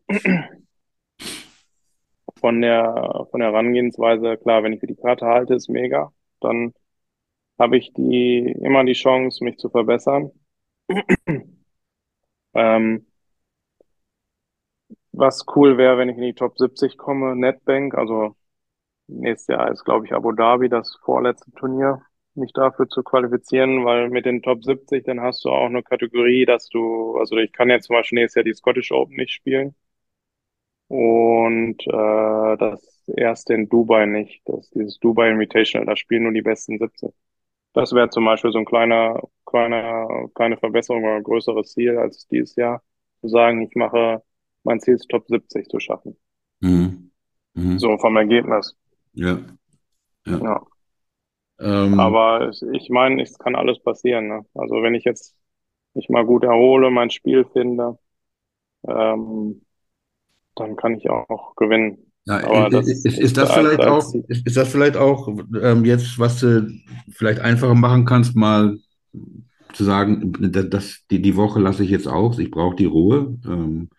von der von der Herangehensweise, klar, wenn ich für die Karte halte, ist mega. Dann habe ich die immer die Chance, mich zu verbessern. Ähm, was cool wäre, wenn ich in die Top 70 komme, Netbank, also nächstes Jahr ist, glaube ich, Abu Dhabi das vorletzte Turnier, mich dafür zu qualifizieren, weil mit den Top 70, dann hast du auch eine Kategorie, dass du, also ich kann jetzt zum Beispiel nächstes Jahr die Scottish Open nicht spielen und äh, das erste in Dubai nicht, das dieses Dubai Invitational, da spielen nur die besten 70. Das wäre zum Beispiel so ein kleiner, kleiner, kleine Verbesserung oder ein größeres Ziel als dieses Jahr, zu sagen, ich mache mein Ziel ist Top 70 zu schaffen. Mhm. Mhm. So vom Ergebnis. Ja, ja. Ja. Ähm, Aber ich meine, es kann alles passieren. Ne? Also wenn ich jetzt mich mal gut erhole, mein Spiel finde, ähm, dann kann ich auch gewinnen. Ja, Aber das ist, ist ist das vielleicht auch, ist, ist das vielleicht auch ähm, jetzt, was du vielleicht einfacher machen kannst, mal zu sagen, dass die, die Woche lasse ich jetzt aus, ich brauche die Ruhe. Ähm,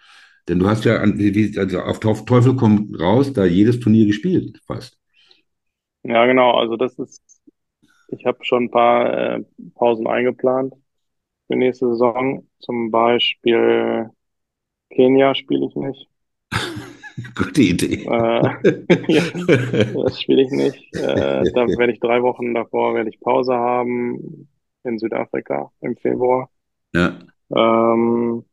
Denn du hast ja an, also auf Teufel kommt raus, da jedes Turnier gespielt, fast. Ja, genau. Also das ist, ich habe schon ein paar äh, Pausen eingeplant für nächste Saison. Zum Beispiel Kenia spiele ich nicht. <laughs> Gute Idee. Äh, <laughs> ja, das spiele ich nicht. Äh, da werde ich drei Wochen davor werde ich Pause haben in Südafrika im Februar. Ja. Ähm,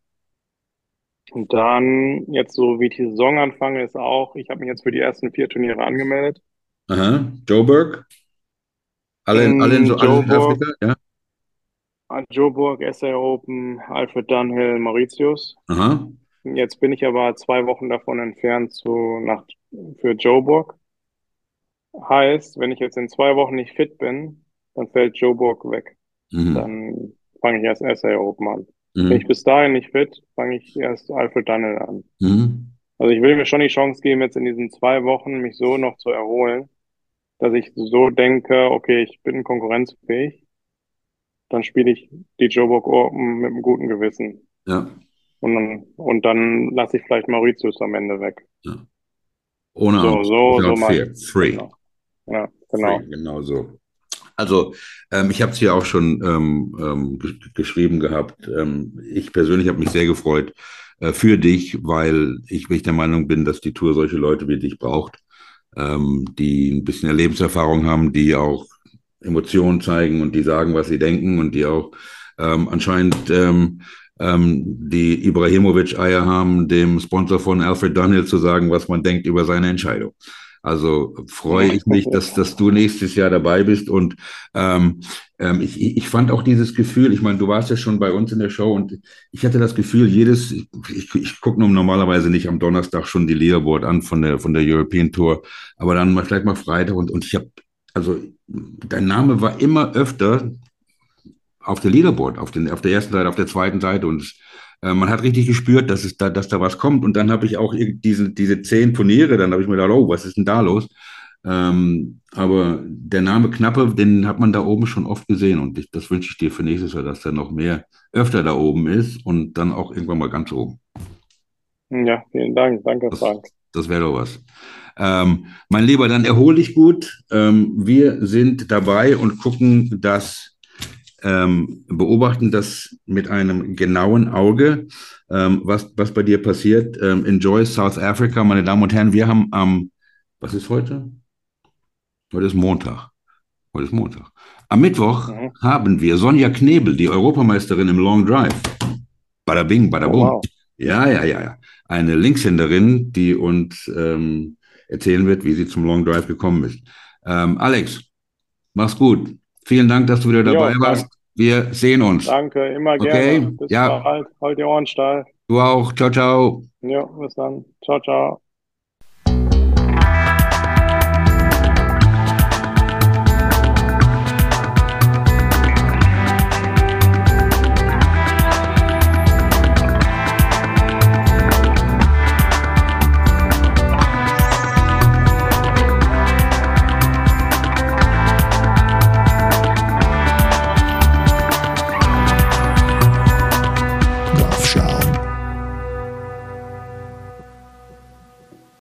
und dann jetzt so wie die Saison anfange ist auch, ich habe mich jetzt für die ersten vier Turniere angemeldet. Aha. Joburg? Alle, in, alle in, so, in Afrika, ja? Joburg, SA Open, Alfred Dunhill, Mauritius. Aha. Jetzt bin ich aber zwei Wochen davon entfernt zu, nach, für Joburg. Heißt, wenn ich jetzt in zwei Wochen nicht fit bin, dann fällt Joburg weg. Mhm. Dann fange ich erst SA Open an. Mhm. Wenn ich bis dahin nicht fit, fange ich erst Alfred Dunhill an. Mhm. Also ich will mir schon die Chance geben, jetzt in diesen zwei Wochen mich so noch zu erholen, dass ich so denke, okay, ich bin konkurrenzfähig. Dann spiele ich die Joburg Open mit einem guten Gewissen. Ja. Und dann, und dann lasse ich vielleicht Mauritius am Ende weg. ja. Ohne So, so, so mal. fear. Free. Genau. Ja, genau. Free, genau so. Also, ähm, ich habe es hier auch schon ähm, ähm, gesch geschrieben gehabt. Ähm, ich persönlich habe mich sehr gefreut äh, für dich, weil ich wirklich der Meinung bin, dass die Tour solche Leute wie dich braucht, ähm, die ein bisschen Lebenserfahrung haben, die auch Emotionen zeigen und die sagen, was sie denken und die auch ähm, anscheinend ähm, ähm, die Ibrahimovic-Eier haben, dem Sponsor von Alfred Dunhill zu sagen, was man denkt über seine Entscheidung. Also freue ich mich, dass, dass du nächstes Jahr dabei bist. Und ähm, ähm, ich, ich fand auch dieses Gefühl, ich meine, du warst ja schon bei uns in der Show und ich hatte das Gefühl, jedes, ich, ich gucke normalerweise nicht am Donnerstag schon die Leaderboard an von der, von der European Tour, aber dann mal vielleicht mal Freitag und, und ich habe, also dein Name war immer öfter auf der Leaderboard, auf, den, auf der ersten Seite, auf der zweiten Seite und äh, man hat richtig gespürt, dass, es da, dass da was kommt. Und dann habe ich auch diese, diese zehn Turniere, dann habe ich mir gedacht, oh, was ist denn da los? Ähm, aber der Name Knappe, den hat man da oben schon oft gesehen und ich, das wünsche ich dir für nächstes Jahr, dass der noch mehr öfter da oben ist und dann auch irgendwann mal ganz oben. Ja, vielen Dank. Danke, Das, Frank. das wäre doch was. Ähm, mein Lieber, dann erhol dich gut. Ähm, wir sind dabei und gucken, dass ähm, beobachten das mit einem genauen Auge, ähm, was, was bei dir passiert. Ähm, enjoy South Africa, meine Damen und Herren. Wir haben am, was ist heute? Heute ist Montag. Heute ist Montag. Am Mittwoch Mhm. haben wir Sonja Knebel, die Europameisterin im Long Drive. Bada bing, bada Oh, boom. wow. Ja, ja, ja, ja. Eine Linkshänderin, die uns ähm, erzählen wird, wie sie zum Long Drive gekommen ist. Ähm, Alex, mach's gut. Vielen Dank, dass du wieder Jo, dabei danke. warst. Wir sehen uns. Danke, immer Okay, gerne. Bis ja. bald. Halt die Ohren steil. Du auch. Ciao, ciao. Ja, bis dann. Ciao, ciao.